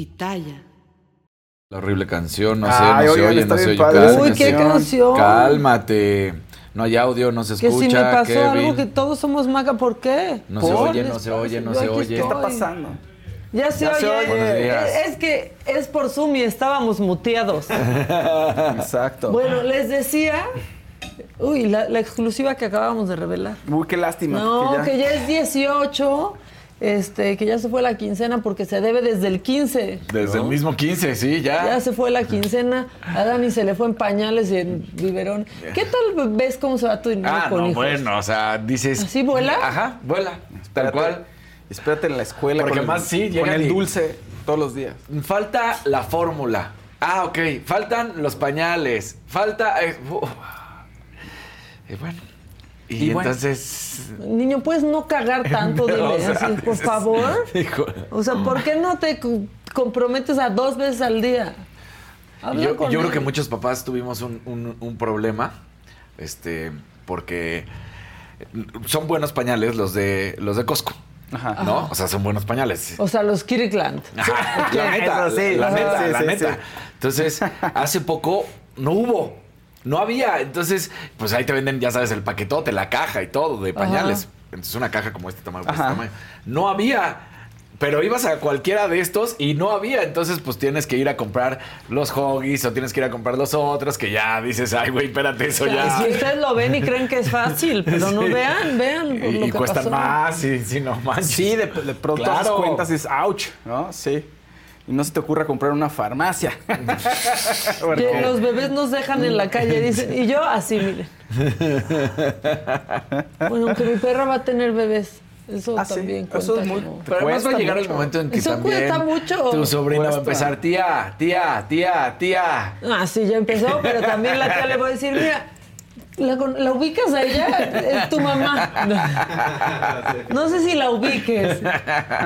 Pitaya. La horrible canción, no sé, Ay, no se oigan, oye, está no se bien oye. Uy, qué canción. Cálmate. No hay audio, no se Que escucha. si me pasó Kevin. algo que todos somos maga, ¿por qué? No se oye, no se oye, no Yo se oye. ¿Qué está pasando? Ya se Ya oye. se oye. Es, que es por Zoom y estábamos muteados. Exacto. bueno, les decía. Uy, la, la exclusiva que acabamos de revelar. Uy, qué lástima. No, que que ya- ya, es 18. Este, que ya se fue la quincena porque se debe desde el 15. Desde el mismo 15, sí, ya. Ya se fue la quincena. A Dani se le fue en pañales y en biberón. ¿Qué tal ves cómo se va tu dinero Ah, con no, hijos? bueno, o sea, dices. ¿Así vuela? Ajá, vuela. Tal cual. Espérate en la escuela. Porque con el- más sí, Con llegan el dulce todos los días. Falta la fórmula. Ah, ok. Faltan los pañales. Falta. eh. Y bueno. Y, Y bueno. entonces. Niño, puedes no cagar tanto, dile, O sea, así, por favor. hijo. O sea, ¿por qué no te co- comprometes a dos veces al día? Habla Yo, creo que muchos papás tuvimos un, un- un problema. Este. Porque. Son buenos pañales los de los de Costco. Ajá. ¿No? O sea, son buenos pañales. O sea, los Kirkland. Ajá, la neta, sí, la ajá, neta, sí, la sí, neta. Entonces, hace poco no hubo, no había. Entonces, pues ahí te venden, ya sabes, el paquetote, la caja y todo de pañales. Entonces, una caja como este tamaño, pues, este tamaño. No había. Pero ibas a cualquiera de estos y no había. Entonces, pues tienes que ir a comprar los hoggies o tienes que ir a comprar los otros que ya dices, ay, güey, espérate, eso ya. Si ustedes lo ven y creen que es fácil, pero no vean, vean por Y, lo y que cuestan pasó. más, sí, sí, no manches. Sí, de, de pronto Claro. das cuentas y es ouch, ¿no? Sí. Y no se te ocurra comprar una farmacia. Porque- Que los bebés nos dejan en la calle, dicen. Y yo así, miren. Bueno, aunque mi perra va a tener bebés. Eso Ah, sí. también Eso cuenta es muy- como- Pero además va a Cuesta llegar el mucho. momento en que Eso también cuesta mucho. tu sobrina va a empezar, tía, tía, tía, tía. Ah, sí, ya empezó, pero también la tía le va a decir, mira, ¿la, la ubicas a ella? Es tu mamá. No sé si la ubiques.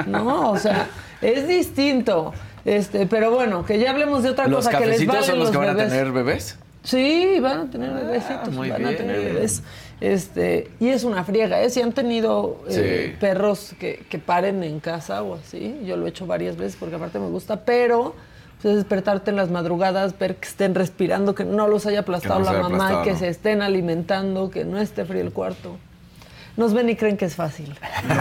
No, o sea, es distinto. Este, pero bueno, que ya hablemos de otra ¿Los cosa que les valen son los que van bebés. a tener bebés? Sí, van a tener bebecitos, Ah, muy van a tener bien. bebés. Este, y es una friega, ¿eh? Si han tenido eh, Sí. perros que, que paren en casa o así, yo lo he hecho varias veces porque aparte me gusta, pero pues, es despertarte en las madrugadas, ver que estén respirando, que no los haya aplastado no la mamá, aplastado, que ¿no? se estén alimentando, que no esté frío el cuarto. Nos ven y creen que es fácil. No,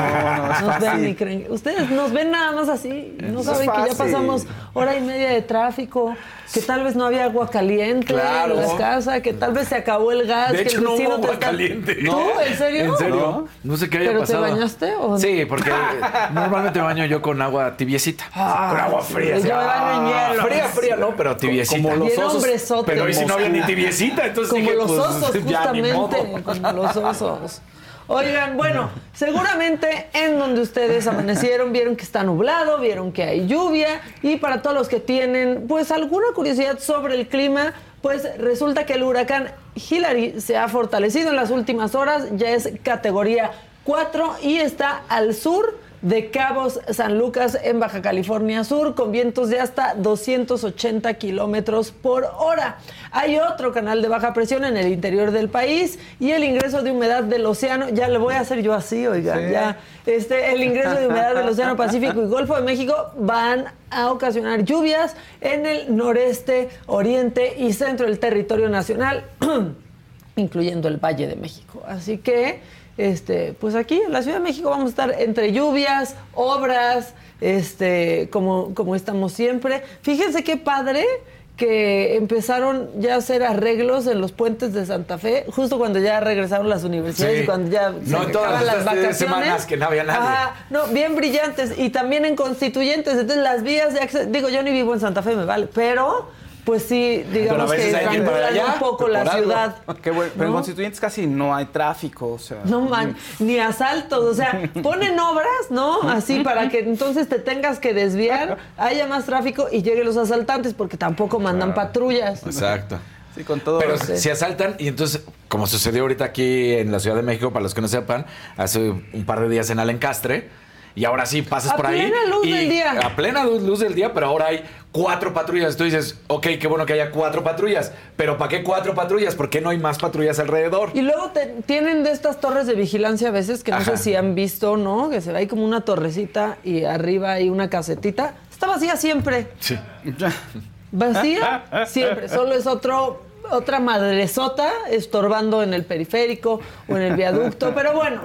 no es Nos ven y creen. Ustedes nos ven nada más así. No saben que ya pasamos hora y media de tráfico, que tal vez no había agua caliente Claro. en la casa, que tal vez se acabó el gas. De que hecho, el no hubo te agua está- caliente. ¿Tú? ¿En serio? ¿En serio? ¿No? Sé qué haya ¿Pero te pasado. bañaste o no? Sí, porque normalmente me baño yo con agua tibiecita. Ah, con agua fría. yo baño en Ah, hielo. Fría, fría, no, pero tibiecita. Como los osos. Pero hoy sí no había ni tibiecita, entonces Como dije, los pues, osos, justamente. Como los osos. Oigan, bueno, seguramente en donde ustedes amanecieron vieron que está nublado, vieron que hay lluvia y para todos los que tienen pues alguna curiosidad sobre el clima, pues resulta que el huracán Hillary se ha fortalecido en las últimas horas, ya es categoría 4 y está al sur de Cabos San Lucas en Baja California Sur con vientos de hasta 280 kilómetros por hora. Hay otro canal de baja presión en el interior del país y el ingreso de humedad del océano, ya le voy a hacer yo así, oigan, ya, este, el ingreso de humedad del océano Pacífico y Golfo de México van a ocasionar lluvias en el noreste, oriente y centro del territorio nacional. incluyendo el Valle de México. Así que, este, pues aquí en la Ciudad de México vamos a estar entre lluvias, obras, este, como, como estamos siempre. Fíjense qué padre que empezaron ya a hacer arreglos en los puentes de Santa Fe, justo cuando ya regresaron las universidades, Sí. cuando ya se No, todas las estas vacaciones. semanas que no había nadie. Ajá, no, bien brillantes y también en constituyentes. Entonces las vías de acceso, digo, yo ni vivo en Santa Fe, me vale, pero pues sí, digamos a que allá, un poco la algo. ciudad. Qué bueno. Pero en. Constituyentes casi no hay tráfico, o sea. No man, ni asaltos, o sea, ponen obras, ¿no? Así para que entonces te tengas que desviar, haya más tráfico y lleguen los asaltantes, porque tampoco mandan patrullas. Exacto. Sí, con todo. Pero Sí. se asaltan y entonces, como sucedió ahorita aquí en la Ciudad de México, para los que no sepan, hace un par de días en Alencastre, y ahora sí pasas A por ahí. plena luz y del día. A plena luz, luz del día, pero ahora hay cuatro patrullas. Tú dices, ok, qué bueno que haya cuatro patrullas, pero ¿para qué cuatro patrullas? ¿Por qué no hay más patrullas alrededor? Y luego te- tienen de estas torres de vigilancia a veces, que no Ajá. sé si han visto, ¿no? Que se ve ahí como una torrecita y arriba hay una casetita. Está está vacía siempre. Sí. Vacía siempre. Solo es otro otra madresota estorbando en el periférico o en el viaducto, pero bueno,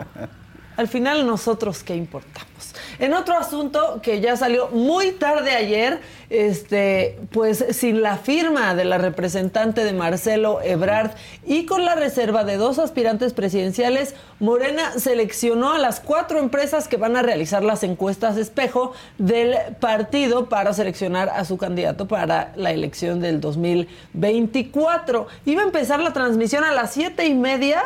al final nosotros qué importamos. En otro asunto que ya salió muy tarde ayer, este, pues sin la firma de la representante de Marcelo Ebrard y con la reserva de dos aspirantes presidenciales, Morena seleccionó a las cuatro empresas que van a realizar las encuestas espejo del partido para seleccionar a su candidato para la elección del 2024. Iba a empezar la transmisión a las siete y media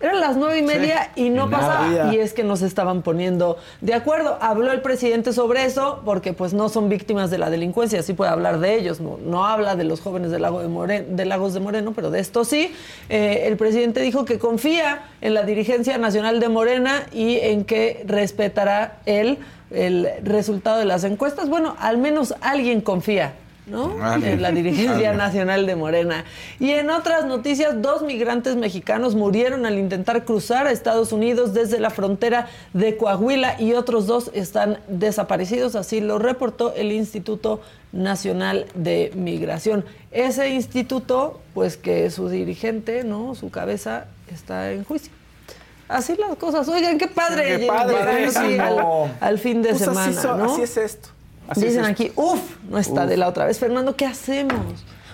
eran las nueve y media y no pasaba. Y es que no se estaban poniendo de acuerdo. Habló el presidente sobre eso porque pues no son víctimas de la delincuencia. Sí puede hablar de ellos. No, no habla de los jóvenes del Lago de, Moreno, de Lagos de Moreno, pero de esto sí. Eh, el presidente dijo que confía en la dirigencia nacional de Morena y en que respetará él el resultado de las encuestas. Bueno, al menos alguien confía. ¿No? En la dirigencia nacional de Morena. Y en otras noticias, dos migrantes mexicanos murieron al intentar cruzar a Estados Unidos desde la frontera de Coahuila y otros dos están desaparecidos, así lo reportó el Instituto Nacional de Migración. Ese instituto, pues que su dirigente, ¿no? Su cabeza está en juicio. Así las cosas. Oigan, qué padre. Qué padre, al, fin de Pues así semana, so- ¿no? Así es esto. Así Dicen es aquí, uff, no está Uf. de la otra vez. Fernando, ¿qué hacemos?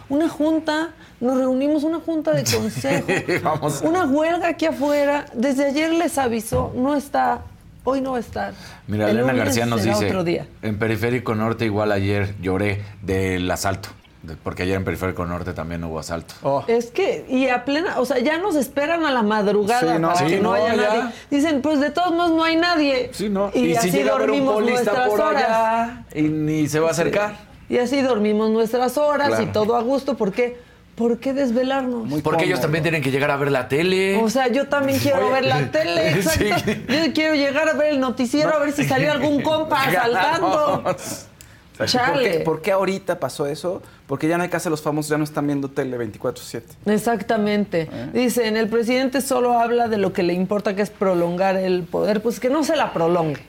Una junta, nos reunimos, una junta de consejo, Vamos. una huelga aquí afuera. Desde ayer les avisó, no está, hoy no va a estar. Mira, El Elena García nos dice, otro día. en Periférico Norte igual ayer lloré del asalto, porque ayer en Periférico Norte también hubo asalto. Oh. Es que, y a plena, o sea, ya nos esperan a la madrugada Sí, no, para sí, que no, no, haya ya. nadie. Dicen, pues de todos modos no hay nadie. Sí, ¿no? Y, así llega a haber un dormimos nuestras por horas. allá y ni se va a acercar. Y así dormimos nuestras horas y todo a gusto. ¿Por qué? ¿Por qué desvelarnos? Muy Porque ellos también tienen que llegar a ver la tele. O sea, yo también quiero Oye, ver la tele, exacto. sí. Yo quiero llegar a ver el noticiero a ver si salió algún compa asaltando. O sea, ¿por, qué, por qué ahorita pasó eso? Porque ya no hay casa, los famosos ya no están viendo tele 24-7. Exactamente. Dicen, el presidente solo habla de lo que le importa, que es prolongar el poder. Pues que no se la prolongue.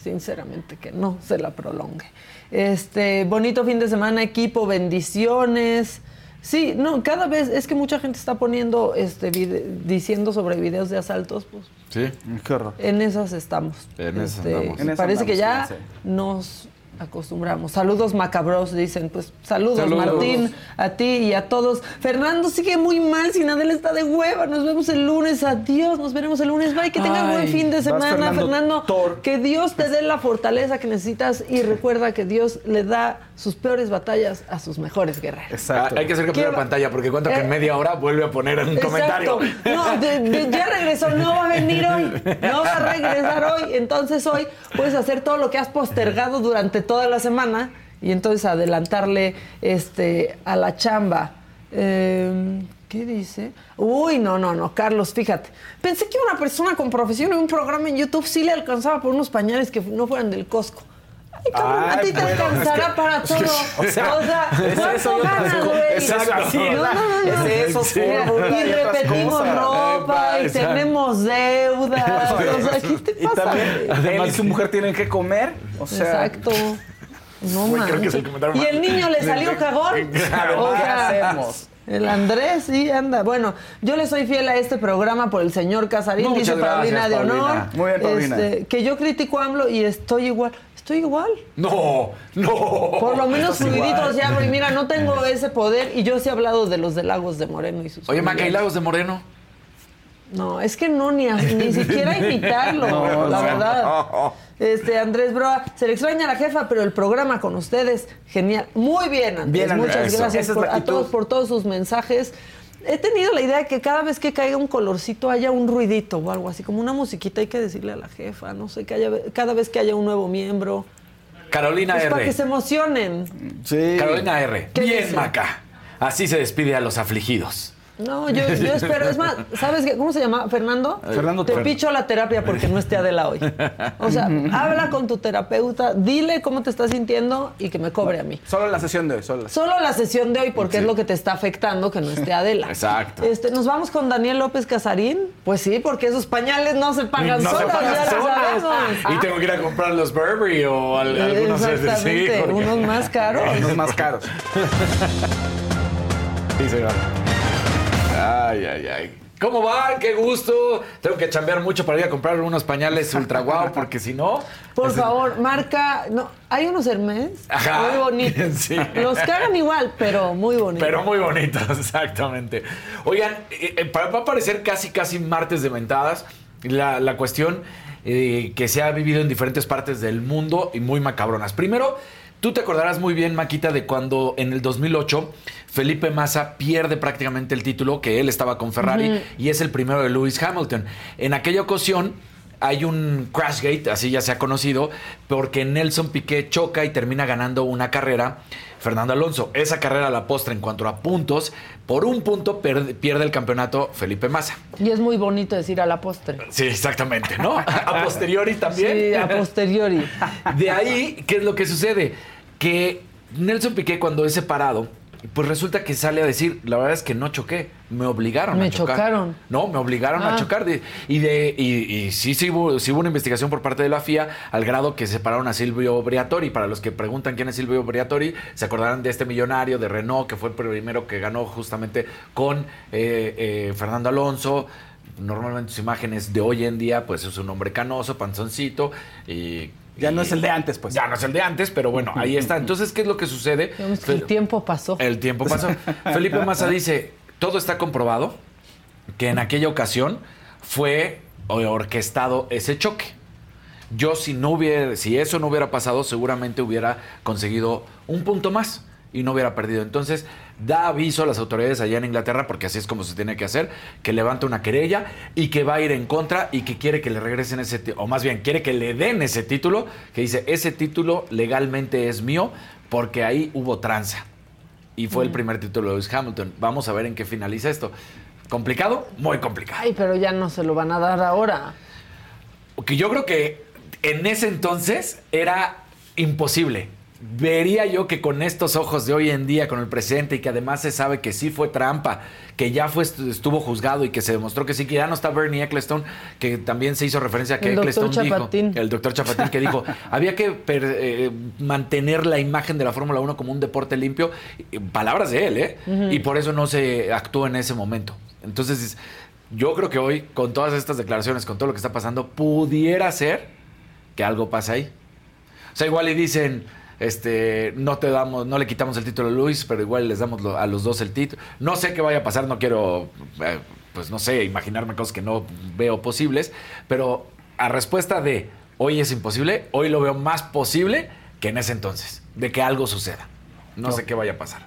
Sinceramente, que no se la prolongue. Este, bonito fin de semana, equipo, bendiciones. Sí, no, cada vez es que mucha gente está poniendo, este, vide- diciendo sobre videos de asaltos, pues Sí. Qué horror. En esas estamos. Este, En esas andamos. En esas parece que ya nos acostumbramos. Saludos macabros, dicen. Pues saludos, Saludos. Martín, a ti y a todos. Fernando sigue muy mal, sin Adela está de hueva. Nos vemos el lunes. Adiós, nos veremos el lunes. Bye, que tengan buen fin de semana, Fernando. Que Dios te dé la fortaleza que necesitas y recuerda que Dios le da sus peores batallas a sus mejores guerreros. Exacto. Hay que hacer captura de Quiero- pantalla porque cuento que Eh, en media hora vuelve a poner un comentario. No, de- de- ya regresó, no va a venir hoy, no va a regresar hoy. Entonces hoy puedes hacer todo lo que has postergado durante toda la semana y entonces adelantarle este, a la chamba. Eh, ¿Qué dice? Uy, no, no, no, Carlos, fíjate. Pensé que una persona con profesión en un programa en YouTube sí le alcanzaba por unos pañales que no fueran del Costco. Ay, cabrón, a ti te bueno, alcanzará es que- para todo. o sea, es ¿cuánto eso y otras ganas, güey? Es eso, así, No, no, no, no. es eso, Sí. Mira, fórmula y repetimos cosas. ropa y Exacto. tenemos deudas. O sea, ¿qué te Y pasa? también y su mujer tienen que comer. O sea, Exacto. No Güey, creo que es el manches. comentario Y el niño le salió cagón. Claro, O ¿qué sea, hacemos? El Andrés sí anda. Bueno, yo le soy fiel a este programa por el señor Casarín, Muchas dice Paulina de honor. Paulina. Muy bien, Paulina. Este, que yo critico a AMLO y estoy igual. Estoy igual. No, no. Por lo menos fluiditos ya, y mira, no tengo ese poder y yo sí he hablado de los de Lagos de Moreno y sus Oye, Maca, ¿y. Lagos de Moreno? No, es que no, ni, a- ni siquiera imitarlo, No, la no. verdad. Este, Andrés Broa, se le extraña a la jefa, pero el programa con ustedes, genial. Muy bien, Andrés. Bien, Andrés, Muchas gracias por- a todos por todos sus mensajes. He tenido la idea de que cada vez que caiga un colorcito haya un ruidito o algo así, como una musiquita hay que decirle a la jefa, no sé, que haya, cada vez que haya un nuevo miembro. Carolina Pues para R. que se emocionen. Sí. Carolina R. ¿Qué Bien, dice? Maca. Así se despide a los afligidos. No, yo, yo espero. Es más, ¿sabes qué? ¿Cómo se llama? ¿Fernando? Fernando Te picho la terapia porque no esté Adela hoy. O sea, habla con tu terapeuta, dile cómo te estás sintiendo y que me cobre a mí. Solo la sesión de hoy, solo la Solo la sesión de hoy porque Sí. es lo que te está afectando que no esté Adela. Exacto. Este, Nos vamos con Daniel López Casarín. Pues sí, porque esos pañales no se pagan No se solos, pagan ya solos. sabemos. Y tengo que ir a comprar los Burberry o al- algunos Exactamente, sí, porque- unos más caros. Los más caros. Sí, señor. Ay, ay, ay. ¿Cómo van? Qué gusto. Tengo que chambear mucho para ir a comprar unos pañales ultra guau, porque si no. Por es- favor, marca. No, hay unos Hermes Ajá. muy bonitos. Sí. Los cagan igual, pero muy bonitos. Pero muy bonitos, exactamente. Oigan, eh, eh, va a parecer casi, casi martes de mentadas. La, la cuestión eh, que se ha vivido en diferentes partes del mundo y muy macabronas. Primero, tú te acordarás muy bien, Maquita, de cuando en el 2008 Felipe Massa pierde prácticamente el título, que él estaba con Ferrari, y es el primero de Lewis Hamilton. En aquella ocasión hay un Crashgate, así ya se ha conocido, porque Nelson Piquet choca y termina ganando una carrera. Fernando Alonso, esa carrera a la postre en cuanto a puntos, por un punto pierde el campeonato Felipe Massa. Y es muy bonito decir a la postre. Sí, exactamente, ¿no? A posteriori también. Sí, a posteriori. De ahí, ¿qué es lo que sucede? Que Nelson Piquet cuando es separado, pues resulta que sale a decir, la verdad es que no choqué, me obligaron Me a chocar. chocaron. No, me obligaron a Ah. chocar. De- y de y, y sí, sí hubo, sí hubo una investigación por parte de la FIA al grado que separaron a Silvio Briatore. Para los que preguntan quién es Silvio Briatore, se acordarán de este millonario de Renault que fue el primero que ganó justamente con eh, eh, Fernando Alonso. Normalmente sus imágenes de hoy en día, pues es un hombre canoso, panzoncito y Ya no es el de antes, pues. ya no es el de antes, pero bueno, ahí está. Entonces, ¿qué es lo que sucede? El tiempo pasó. el tiempo pasó. Felipe Massa dice, todo está comprobado que en aquella ocasión fue orquestado ese choque. Yo si no hubiera, si eso no hubiera pasado, seguramente hubiera conseguido un punto más y no hubiera perdido. Entonces, da aviso a las autoridades allá en Inglaterra, porque así es como se tiene que hacer, que levanta una querella y que va a ir en contra y que quiere que le regresen ese, o más bien, quiere que le den ese título, que dice, ese título legalmente es mío porque ahí hubo tranza. Y fue el primer título de Lewis Hamilton. Vamos a ver en qué finaliza esto. ¿Complicado? Muy complicado. Ay, pero ya no se lo van a dar ahora. Que yo creo que en ese entonces era imposible. Vería yo que con estos ojos de hoy en día, con el presente, y que además se sabe que sí fue trampa, que ya fue, estuvo juzgado y que se demostró que sí, que ya no está Bernie Ecclestone, que también se hizo referencia a que El Chapatín. dijo, el doctor Chapatín, que dijo, había que per- eh, mantener la imagen de la Fórmula 1 como un deporte limpio. Palabras de él, ¿eh? Y por eso no se actuó en ese momento. Entonces, yo creo que hoy, con todas estas declaraciones, con todo lo que está pasando, pudiera ser que algo pase ahí. O sea, igual y dicen, este, no te damos, no le quitamos el título a Luis, pero igual les damos lo- a los dos el título. No sé qué vaya a pasar, no quiero, eh, pues no sé, imaginarme cosas que no veo posibles, pero a respuesta de hoy es imposible, hoy lo veo más posible que en ese entonces, de que algo suceda. No, sé qué vaya a pasar.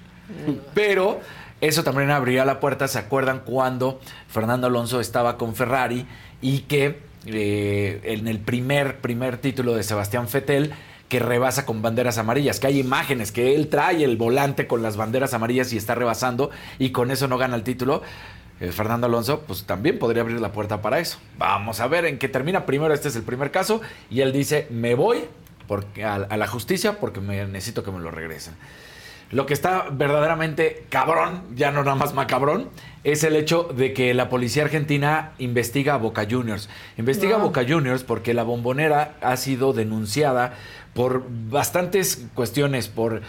Pero eso también abría la puerta, ¿se acuerdan cuando Fernando Alonso estaba con Ferrari y que eh, en el primer, primer título de Sebastián Fettel, que rebasa con banderas amarillas, que hay imágenes que él trae el volante con las banderas amarillas y está rebasando y con eso no gana el título. Eh, Fernando Alonso, pues también podría abrir la puerta para eso. Vamos a ver en qué termina. Primero, este es el primer caso y él dice, me voy porque, a, a la justicia porque me, necesito que me lo regresen. Lo que está verdaderamente cabrón, ya no nada más macabrón, es el hecho de que la policía argentina investiga a Boca Juniors. Investiga a. Boca Juniors porque la bombonera ha sido denunciada por bastantes cuestiones, por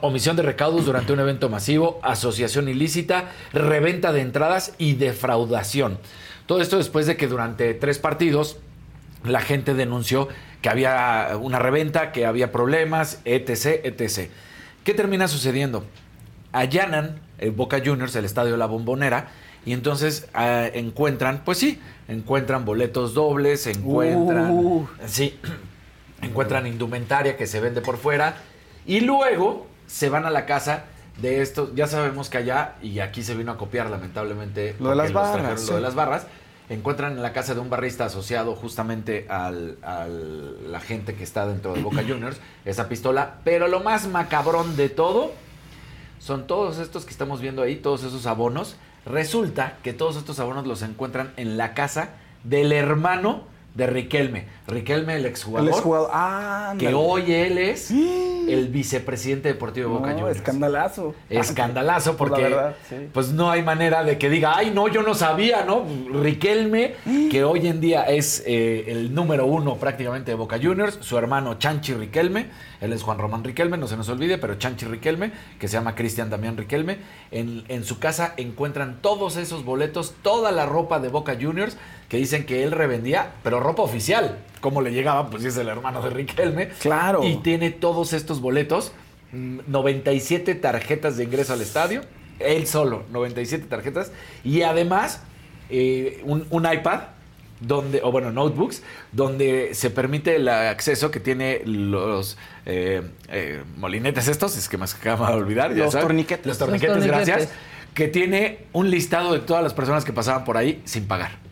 omisión de recaudos durante un evento masivo, asociación ilícita, reventa de entradas y defraudación. Todo esto después de que durante tres partidos la gente denunció que había una reventa, que había problemas, etc., etc. ¿Qué termina sucediendo? Allanan el Boca Juniors, el estadio de la Bombonera, y entonces ah, encuentran, pues sí, encuentran boletos dobles, encuentran, Uh. sí, encuentran indumentaria que se vende por fuera, y luego se van a la casa de estos, ya sabemos que allá, y aquí se vino a copiar lamentablemente, Lo de las barras, lo de las barras, encuentran en la casa de un barrista asociado justamente al, al- la gente que está dentro de Boca Juniors esa pistola, pero lo más macabrón de todo son todos estos que estamos viendo ahí, todos esos abonos Resulta que todos estos abonos los encuentran en la casa del hermano de Riquelme. Riquelme, el exjugador. El exjugador. Ah, que hoy él es el vicepresidente deportivo de Boca no, Juniors. Escandalazo. Escandalazo Por la porque verdad, sí. pues no hay manera de que diga, ay no, yo no sabía, ¿no? Riquelme, que hoy en día es eh, el número uno prácticamente de Boca Juniors, su hermano Chanchi Riquelme, él es Juan Román Riquelme, no se nos olvide, pero Chanchi Riquelme, que se llama Cristian Damián Riquelme, en, en su casa encuentran todos esos boletos, toda la ropa de Boca Juniors, que dicen que él revendía, pero ropa oficial. ¿Cómo le llegaba? Pues es el hermano de Riquelme. Claro. Y tiene todos estos boletos, mm, 97 tarjetas de ingreso al estadio, él solo, 97 tarjetas, y además eh, un, un iPad, donde, o bueno, notebooks, donde se permite el acceso que tiene los eh, eh, molinetes estos, es que me acaba de olvidar. Los sabes. torniquetes. Los torniquetes. gracias. Que tiene un listado de todas las personas que pasaban por ahí sin pagar.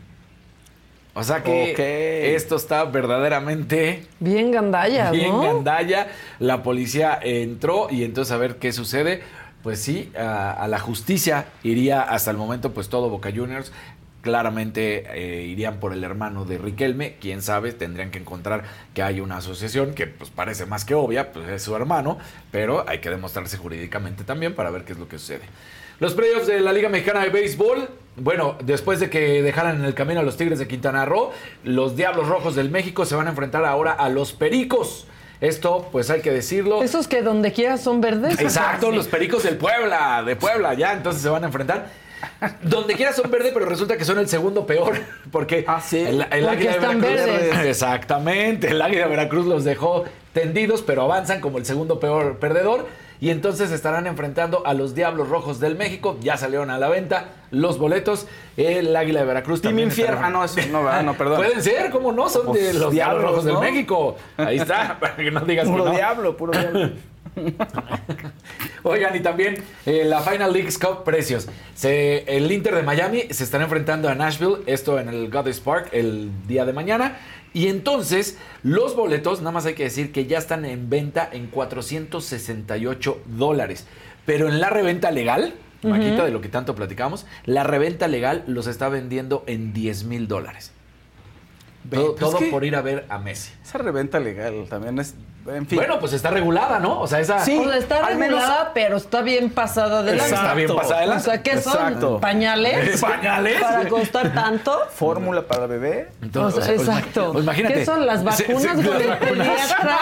O sea que esto está verdaderamente Bien gandalla, bien ¿no? gandalla. La policía entró y entonces a ver qué sucede. Pues sí, a, a la justicia iría hasta el momento pues todo Boca Juniors. Claramente eh, irían por el hermano de Riquelme. Quién sabe, tendrían que encontrar que hay una asociación que pues parece más que obvia, pues es su hermano, pero hay que demostrarse jurídicamente también para ver qué es lo que sucede. Los playoffs de la Liga Mexicana de Béisbol. Bueno, después de que dejaran en el camino a los Tigres de Quintana Roo, los Diablos Rojos del México se van a enfrentar ahora a los Pericos. Esto, pues hay que decirlo. Esos que donde quiera son verdes. Exacto, los Pericos del Puebla, de Puebla, ya, entonces se van a enfrentar. Donde quiera son verde, pero resulta que son el segundo peor. Porque Ah, sí. el, el Porque Águila de Veracruz. verdes. Exactamente. El Águila de Veracruz los dejó tendidos, pero avanzan como el segundo peor perdedor. Y entonces estarán enfrentando a los Diablos Rojos del México. Ya salieron a la venta los boletos. El Águila de Veracruz Team también. Infierno. Ah, no, eso no, ¿verdad? no, perdón. Pueden ser, ¿cómo no? Son de Pues, los Diablos Rojos ¿no? del México. Ahí está, para que no digas que Puro no. diablo, puro diablo. Oigan, y también eh, la Final League Cup precios. Se- el Inter de Miami se estará enfrentando a Nashville, esto en el Goddess Park el día de mañana. Y entonces, los boletos, nada más hay que decir que ya están en venta en 468 dólares. Pero en la reventa legal, Maquita, de lo que tanto platicamos, la reventa legal los está vendiendo en 10 mil dólares. Todo, pues todo por ir a ver a Messi. Esa reventa legal también es. En fin. Bueno, pues está regulada, ¿no? O sea, esa... Sí. O sea, está menos- regulada, pero está bien pasada de Exacto. Está bien pasada de O lanza. sea, ¿qué son? ¿Pañales? ¿Pañales? ¿Para costar tanto? Fórmula para bebé. Entonces, O sea, o sea, exacto. pues imagínate. ¿Qué son las Se- vacunas se- con las el vacunas. pediatra?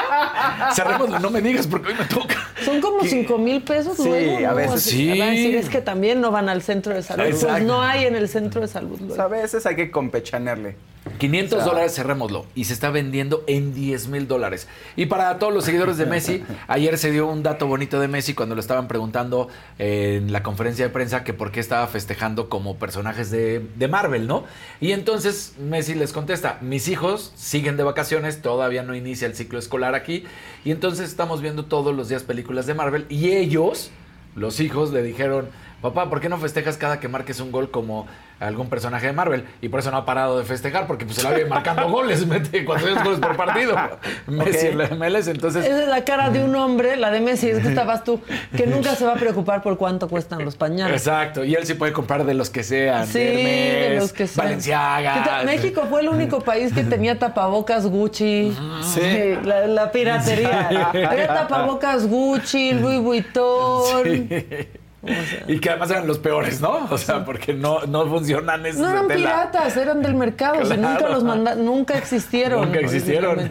Cerremos, no me digas porque hoy me toca. Son como 5 mil pesos Sí, luego, ¿no? a veces sí. van a decir, es que también no van al centro de salud. Pues no hay en el centro de salud. luego. A veces hay que compechanearle. 500 O sea- dólares, cerrémoslo. Y se está vendiendo en 10 mil dólares. Y para todos los seguidores de Messi, ayer se dio un dato bonito de Messi cuando le estaban preguntando en la conferencia de prensa que por qué estaba festejando como personajes de, de Marvel, ¿no? Y entonces Messi les contesta, mis hijos siguen de vacaciones, todavía no inicia el ciclo escolar aquí. Y entonces estamos viendo todos los días películas de Marvel. Y ellos, los hijos, le dijeron, papá, ¿por qué no festejas cada que marques un gol como algún personaje de Marvel? Y por eso no ha parado de festejar, porque pues se la vive marcando goles, mete 400 goles por partido. Messi en la MLS, entonces... Esa es la cara de un hombre, la de Messi, es que estabas tú, que nunca se va a preocupar por cuánto cuestan los pañales. Exacto, y él sí puede comprar de los que sean. Sí, de los que sean. Valenciaga. México fue el único país que tenía tapabocas Gucci. Sí. la, la piratería. Había tapabocas Gucci, Louis Vuitton. Y que además eran los peores, ¿no? O sea, porque no, no funcionan esos No eran de tela. piratas, eran del mercado. o sea, Claro. nunca los manda, nunca existieron. Nunca existieron.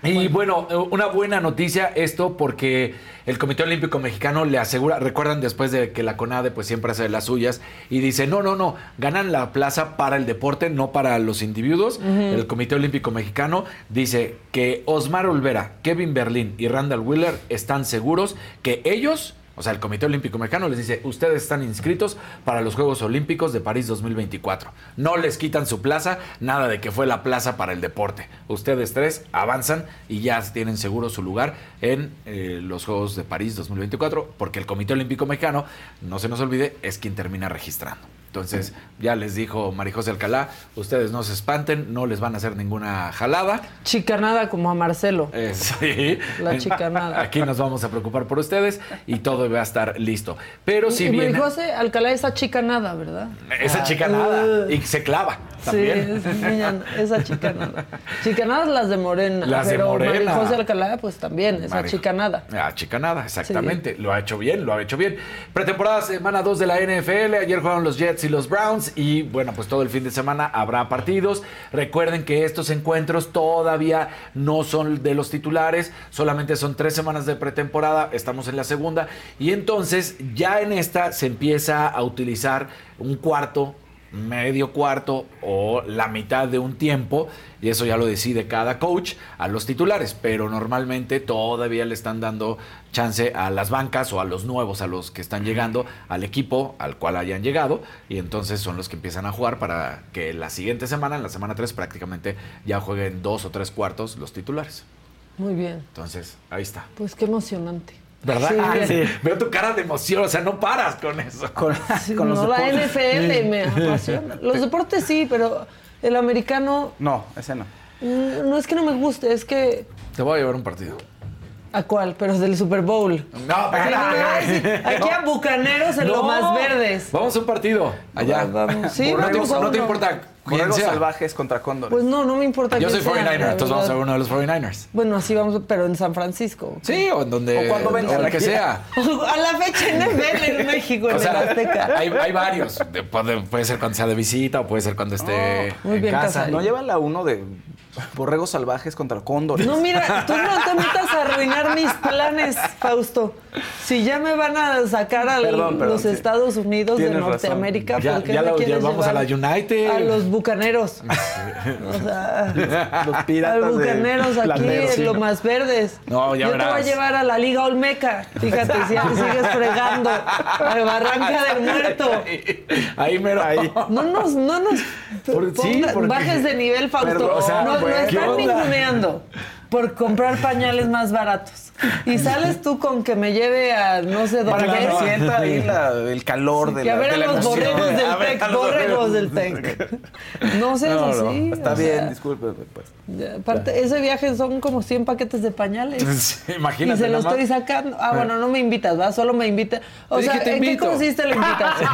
Y bueno, una buena noticia esto porque el Comité Olímpico Mexicano le asegura, recuerdan después de que la CONADE pues siempre hace las suyas y dice, no, no, no, ganan la plaza para el deporte, no para los individuos. El Comité Olímpico Mexicano dice que Osmar Olvera, Kevin Berlín y Randall Wheeler están seguros que ellos... O sea, el Comité Olímpico Mexicano les dice, ustedes están inscritos para los Juegos Olímpicos de París 2024. No les quitan su plaza, nada de que fue la plaza para el deporte. Ustedes tres avanzan y ya tienen seguro su lugar en eh, los Juegos de París 2024, porque el Comité Olímpico Mexicano, no se nos olvide, es quien termina registrando. Entonces, ya les dijo Marijose Alcalá, ustedes no se espanten, no les van a hacer ninguna jalada. Chicanada como a Marcelo. Eh, sí. La chicanada. Aquí nos vamos a preocupar por ustedes y todo va a estar listo. Pero si y bien José Alcalá esa chicanada, ¿verdad? esa chicanada y se clava también. Sí, es niña- esa chicanada. Chicanadas las de Morena. Las de Morena. María José Alcalá, pues también, esa chicanada. Ah, chicanada, exactamente. Lo ha hecho bien, lo ha hecho bien. Pretemporada semana 2 de la NFL. Ayer jugaron los Jets y los Browns. Y bueno, pues todo el fin de semana habrá partidos. Recuerden que estos encuentros todavía no son de los titulares. Solamente son tres semanas de pretemporada. Estamos en la segunda. Y entonces ya en esta se empieza a utilizar un cuarto medio cuarto o la mitad de un tiempo, y eso ya lo decide cada coach, a los titulares, pero normalmente todavía le están dando chance a las bancas o a los nuevos, a los que están llegando al equipo al cual hayan llegado, y entonces son los que empiezan a jugar para que la siguiente semana, en la semana 3, prácticamente ya jueguen dos o tres cuartos los titulares. Muy bien. Entonces, ahí está. Pues qué emocionante. ¿Verdad? Sí, Ah, sí. Veo tu cara de emoción, o sea, no paras con eso. Con, Sí, con los no, la deportes. NFL me apasiona. Los deportes sí, pero el americano No, ese no. mm, no es que no me guste, es que Te voy a llevar un partido. ¿A cuál? Pero es del Super Bowl. No, no, espérate. Aquí a Bucaneros en No. lo más verdes. Vamos a un partido allá. Vamos. Sí, no, te, vamos no te importa sea. salvajes contra cóndores. Pues no, no me importa Yo soy quién sea, 49er, la entonces vamos a ver uno de los 49ers. Bueno, así vamos, pero en San Francisco. Sí, o en donde. O cuando vengan o el que sea. A la fecha NFL en México, en O sea, el Azteca. hay, hay varios. De- puede, puede ser cuando sea de visita o puede ser cuando esté muy en bien, casa. No lleva la uno de borregos salvajes contra cóndores. No, mira, tú no te metas a arruinar mis planes, Fausto. Si ya me van a sacar a Perdón, perdón, los sí. Estados Unidos de razón. Norteamérica, Ya- ¿por qué ya me lo quieres llevamos a llevar la United. A los bucaneros. O sea, Los a piratas los de bucaneros aquí en lo ¿no? más verdes. No, ya Yo te voy a verás. llevar a la Liga Olmeca. Fíjate, si ya sigues fregando. A Barranca del Muerto. Ahí, ahí mero. Ahí. No nos, no nos Por- sí, porque- bajes de nivel, Fausto. Perdón, o sea, nos lo güey, ¿qué están ninguneando por comprar pañales más baratos. Y sales tú con que me lleve a no sé Para dónde. que sienta ahí la- el calor de Que la, a ver de a la los emoción. borregos del A ver TEC, los borregos del TEC. No seas No, no, así. está bien, sea, disculpe. Pues. ya, Aparte, ese viaje son como 100 paquetes de pañales. Sí, imagínate Y se lo nada más. estoy sacando. Ah, bueno, no me invitas, ¿va? Solo me invita. O sea, ¿en qué consiste la invitación?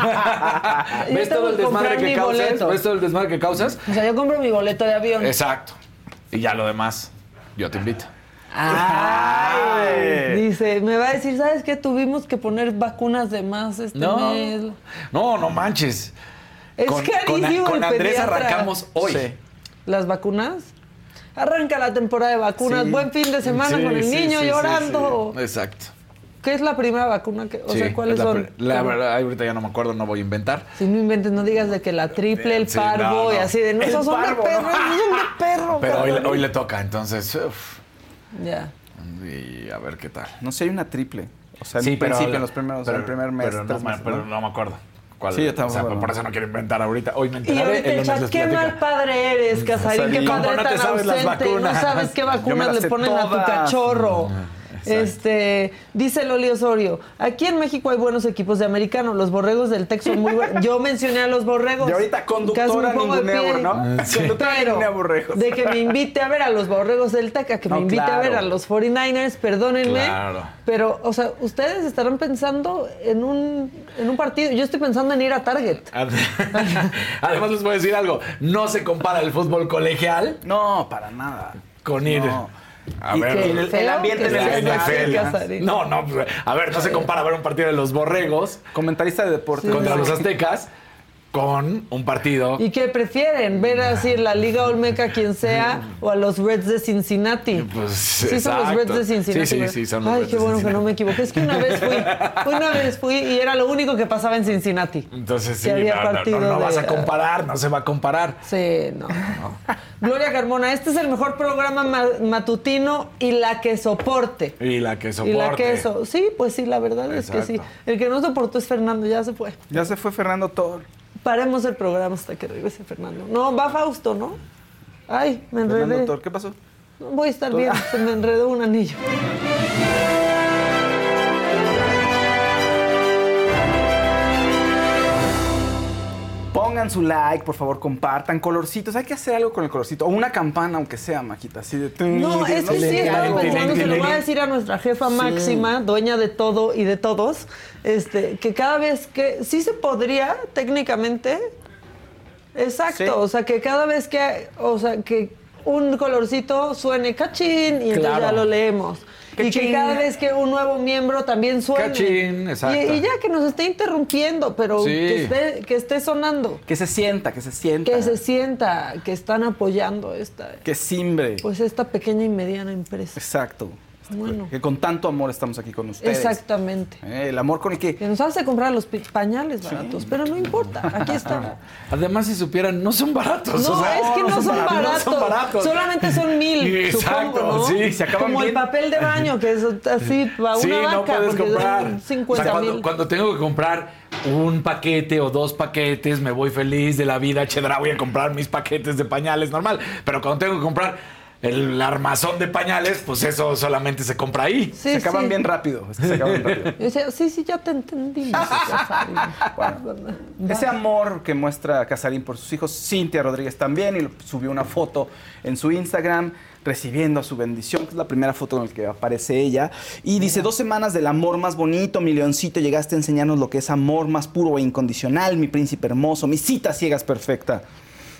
¿Ves todo el desmadre que causas? ¿Ves todo el desmadre que causas? O sea, yo compro mi boleto de avión. Exacto. Y ya lo demás, yo te invito. Ay, dice, me va a decir, ¿sabes qué? Tuvimos que poner vacunas de más este No, mes. no, no manches. Es con, carísimo con, el Andrés pediatra. arrancamos hoy. Sí. ¿Las vacunas? Arranca la temporada de vacunas. Sí. Buen fin de semana Sí, con el sí, niño sí, sí, llorando. sí. Exacto. ¿Qué es la primera vacuna? Que, o Sí, sea, ¿cuáles es la, son? La verdad, ahorita ya no me acuerdo, no voy a inventar. Si no inventes, no digas de que la triple, el Sí, parvo no, y así de no, esos son parvo, de perro, ¿no? esos son de perro. Pero hoy, cabrón". hoy le toca, entonces. uf. Ya. Y a ver qué tal. No sé, hay una triple. O sea, en Sí, pero- principio, en los primeros, pero- en el primer mes. Pero, no, tres me- meses, pero ¿no? no me acuerdo. ¿Cuál? Sí, yo o sea, por eso no quiero inventar ahorita. Hoy me Y ahorita el chat, qué mal padre eres, Casarín, qué padre ¿Cómo no te tan las ausente, no sabes qué vacunas le ponen a tu cachorro. Exacto. Este, dice Loli Osorio, aquí en México hay buenos equipos de americano, los borregos del Tex son muy buenos. Yo mencioné a los borregos. Y ahorita conductora pie. ¿no? Sí. Conductora Pero borregos. de que me invite a ver a los borregos del TEC, a que me No, invite a ver a los 49ers, perdónenme. Claro. Pero, o sea, ustedes estarán pensando en un, en un partido. Yo estoy pensando en ir a Target. Además les voy a decir algo. No se compara el fútbol colegial No, para nada. con ir No. A Y ver. el- el ambiente seas así, NFL. No, no, pues, a ver, no se compara ver un partido de los borregos. Comentarista de deportes. contra los aztecas con un partido. ¿Y qué prefieren? ¿Ver así en la Liga Olmeca quien sea o a los Reds de Cincinnati? Pues, sí, son los exacto. Reds de Cincinnati. Sí, sí, sí, son los Ay, Reds qué de bueno que Cincinnati. no me equivoqué. Es que una vez fui, una vez fui y era lo único que pasaba en Cincinnati. Entonces sí, había no, no, no, partido no de- vas a comparar, no se va a comparar. Sí, no, no. Gloria Carmona, este es el mejor programa ma- matutino y la que soporte. Y la que Y soporte. la que eso. Sí, pues sí, la verdad es que sí. Exacto. El que no soportó es Fernando, ya se fue. Ya se fue Fernando Tor. Paremos el programa hasta que regrese Fernando. No, va Fausto, ¿no? Ay, me enredé. Fernando Tor, ¿qué pasó? No, Voy a estar bien, se me enredó un anillo. Pongan su like, por favor, compartan. Colorcitos, hay que hacer algo con el colorcito. O una campana, aunque sea, Maquita, así de... No, es que sí, estaba pensando, se lo voy a decir a nuestra jefa máxima, dueña de todo y de todos, este, que cada vez que, sí se podría, técnicamente, exacto, Sí. o sea, que cada vez que, o sea, que un colorcito suene cachín y entonces ya lo leemos. Y que cada vez que un nuevo miembro también suene. Cachín, exacto. Y, y ya que nos esté interrumpiendo, pero Sí. que, esté, que esté sonando. Que se sienta, que se sienta. Que se sienta que están apoyando esta, Que simbre. pues esta pequeña y mediana empresa. Exacto. Bueno. Que con tanto amor estamos aquí con ustedes. Exactamente. Eh, el amor con el que... Que nos hace comprar los pañales baratos, pero no importa, aquí está. Además, si supieran, no son baratos. No, o sea, es que no, son, baratos. No son baratos. Solamente son mil, Exacto, supongo, ¿no? sí, se acaban Como el papel de baño, que es así para Sí, una vaca, no puedes comprar. O 50 sea, cuando, mil. cuando tengo que comprar un paquete o dos paquetes, me voy feliz de la vida. Chedra, voy a comprar mis paquetes de pañales normal. Pero cuando tengo que comprar el armazón de pañales, pues eso solamente se compra ahí. Sí, se acaban sí. bien rápido. es que se acaban rápido. Yo decía, sí, sí, ya te. Casarín. Ese amor que muestra Casarín por sus hijos, Cintia Rodríguez también, y subió una foto en su Instagram recibiendo su bendición, que es la primera foto en la que aparece ella. Y dice, dos semanas del amor más bonito, mi leoncito, llegaste a enseñarnos lo que es amor más puro e incondicional, mi príncipe hermoso, mi cita ciegas perfecta.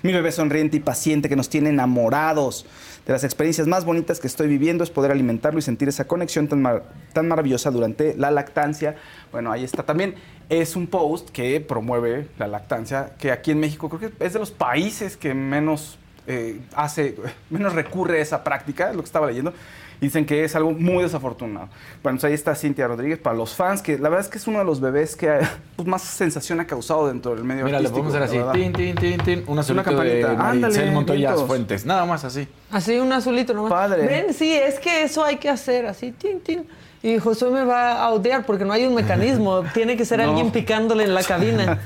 Mi bebé sonriente y paciente que nos tiene enamorados. De las experiencias más bonitas que estoy viviendo es poder alimentarlo y sentir esa conexión tan, tan maravillosa durante la lactancia. Bueno, ahí está también. Es un post que promueve la lactancia, que aquí en México creo que es de los países que menos eh, hace, menos recurre a esa práctica, lo que estaba leyendo. Dicen que es algo muy desafortunado. Bueno, pues ahí está Cintia Rodríguez para los fans, que la verdad es que es uno de los bebés que pues, más sensación ha causado dentro del medio Mira, le artístico. podemos hacer así. Tin, tin, tin, tin. Una solita de campanita. Maricel Ándale, Montoya. Fuentes. Nada más así. Así un azulito nomás. Padre. Ven, sí, es que eso hay que hacer, así, tin, tin. Y Josué me va a odiar porque no hay un mecanismo. Tiene que ser No. alguien picándole en la cabina.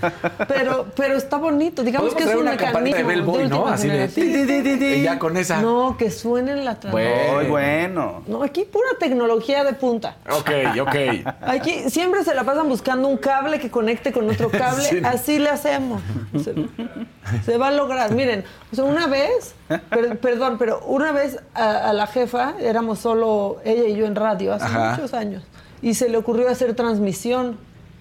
Pero, pero está bonito. Digamos que es un una mecanismo. de Bellboy, ¿no? última Así de... ya con esa. No, que suene en la transmisión. Muy bueno. No, aquí pura tecnología de punta. Ok, ok. Aquí siempre se la pasan buscando un cable que conecte con otro cable. Sí. Así le hacemos. Se, se va a lograr. Miren, o sea, una vez, per- perdón, pero una vez a, a la jefa, éramos solo ella y yo en radio hace Ajá. muchos años, y se le ocurrió hacer transmisión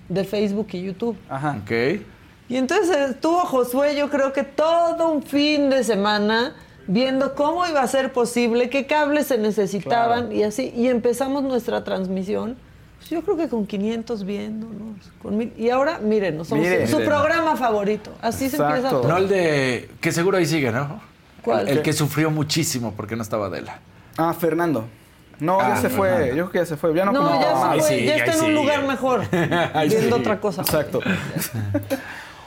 de Facebook y YouTube. Ajá. Ok. Y entonces estuvo Josué, yo creo que todo un fin de semana viendo cómo iba a ser posible, qué cables se necesitaban Claro. y así. Y empezamos nuestra transmisión, pues yo creo que con 500 viéndonos. Con mil- y ahora, miren, no somos Miren. su Miren. programa favorito. Así se Exacto. empieza todo. No el de... Que seguro ahí sigue, ¿no? ¿Cuál? El, que sufrió muchísimo porque no estaba Adela. Ah, Fernando. No, Ah, ya se fue. Fernando. Yo creo que ya se fue. Ya no, No, ya, se fue, ya está en un lugar mejor, Ahí viendo otra cosa. Exacto.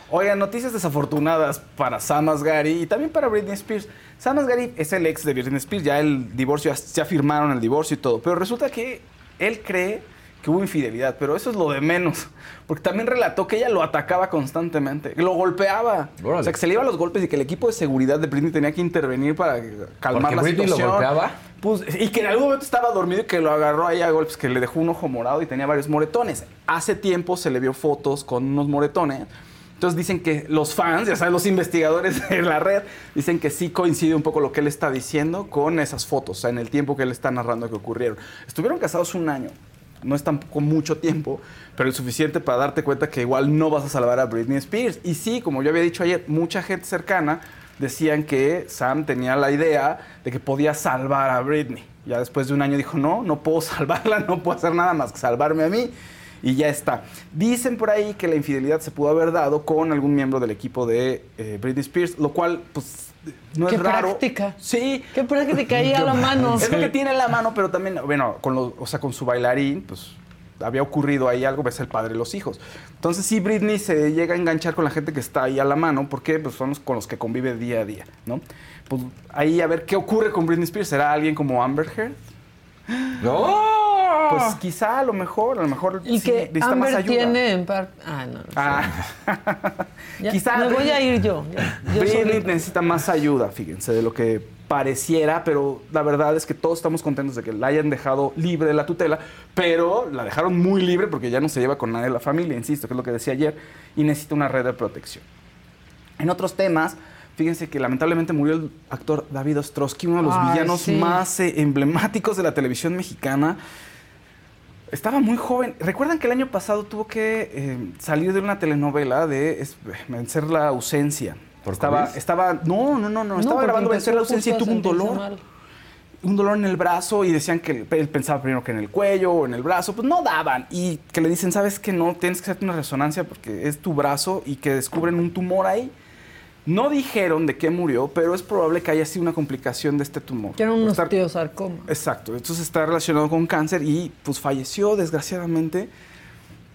Oigan, noticias desafortunadas para Sam Asghari y también para Britney Spears. Sam Asghari es el ex de Britney Spears, ya el divorcio, ya, ya firmaron el divorcio y todo, pero resulta que él cree que hubo infidelidad, pero eso es lo de menos, porque también relató que ella lo atacaba constantemente, que lo golpeaba, Órale. o sea, que se le iban los golpes y que el equipo de seguridad de Britney tenía que intervenir para calmar ¿Porque la Britney lo situación. golpeaba? Pues, y que en algún momento estaba dormido y que lo agarró ahí a golpes, que le dejó un ojo morado y tenía varios moretones. Hace tiempo se le vio fotos con unos moretones. Entonces dicen que los fans, ya sabes, los investigadores de la red, dicen que sí coincide un poco lo que él está diciendo con esas fotos, o sea, en el tiempo que él está narrando que ocurrieron. Estuvieron casados un año, no es tampoco mucho tiempo, pero es suficiente para darte cuenta que igual no vas a salvar a Britney Spears. Y sí, como yo había dicho ayer, mucha gente cercana decían que Sam tenía la idea de que podía salvar a Britney. Ya después de un año dijo, no, no puedo salvarla, no puedo hacer nada más que salvarme a mí. Y ya está. Dicen por ahí que la infidelidad se pudo haber dado con algún miembro del equipo de eh, Britney Spears, lo cual, pues, no Qué es raro. práctica. Sí. Qué práctica ahí a la mano. Es lo que tiene en la mano, pero también, bueno, con, lo- o sea, con su bailarín, pues había ocurrido ahí algo, ves el padre de los hijos. Entonces sí, Britney se llega a enganchar con la gente que está ahí a la mano, porque pues, son los con los que convive día a día, ¿no? Pues ahí a ver qué ocurre con Britney Spears. ¿Será alguien como Amber Heard? ¡Oh! Pues quizá, a lo mejor, a lo mejor Y sí, que necesita más Amber ayuda. tiene en par... Ah, no. no sé. Ah. Ya, quizá me voy a ir yo. yo Britney necesita más ayuda, fíjense, de lo que pareciera, pero la verdad es que todos estamos contentos de que la hayan dejado libre de la tutela, pero la dejaron muy libre porque ya no se lleva con nadie de la familia, insisto, que es lo que decía ayer, y necesita una red de protección. En otros temas, fíjense que lamentablemente murió el actor David Ostrowski, uno de los Ay, villanos sí. más eh, emblemáticos de la televisión mexicana. Estaba muy joven. ¿Recuerdan que el año pasado tuvo que eh, salir de una telenovela de es- Vencer la ausencia? ¿Por estaba, COVID? estaba, no, no, no, no, estaba grabando Vencer la ausencia y tuvo un dolor mal. un dolor en el brazo y decían que él, él pensaba primero que en el cuello o en el brazo, pues no daban. Y que le dicen, ¿sabes que no? Tienes que hacerte una resonancia porque es tu brazo y que descubren un tumor ahí. No dijeron de qué murió, pero es probable que haya sido una complicación de este tumor. Que era un estar- osteosarcoma. Exacto, entonces está relacionado con cáncer y pues falleció desgraciadamente.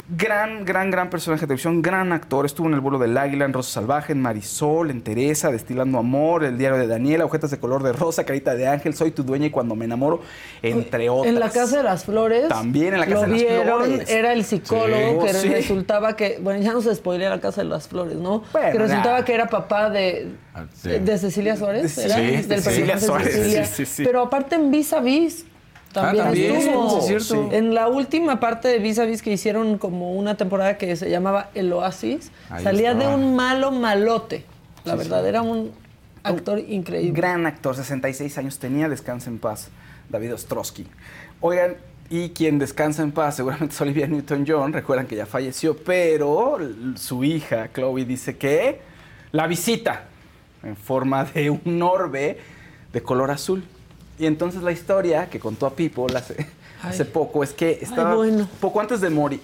Gran, gran, gran personaje de televisión, gran actor. Estuvo en El vuelo del águila, en Rosa Salvaje, en Marisol, en Teresa, Destilando Amor, El diario de Daniela, Ojetas de color de rosa, Carita de ángel, Soy tu dueña y cuando me enamoro, entre otras. En la Casa de las Flores. También en la Casa lo de las vieron, Flores. Era el psicólogo Sí. que Sí. resultaba que. Bueno, ya no se spoilea la Casa de las Flores, ¿no? Bueno, que resultaba que era papá de. Ah, sí. De Cecilia Suárez, Sí, ¿era? de Del Cecilia personaje de Suárez, Cecilia. sí, sí, sí. Pero aparte en Vis a Vis. También, Ah, también, estuvo. sí, es cierto. En la última parte de Vis a Vis que hicieron como una temporada que se llamaba El Oasis, Ahí salía de un malo malote. La verdad, era un actor increíble. Gran actor, 66 años tenía, descansa en paz, David Ostrowski. Oigan, y quien descansa en paz seguramente es Olivia Newton-John, recuerdan que ya falleció, pero su hija, Chloe, dice que la visita en forma de un orbe de color azul. Y entonces la historia que contó a People hace, poco es que estaba bueno. poco antes de morir,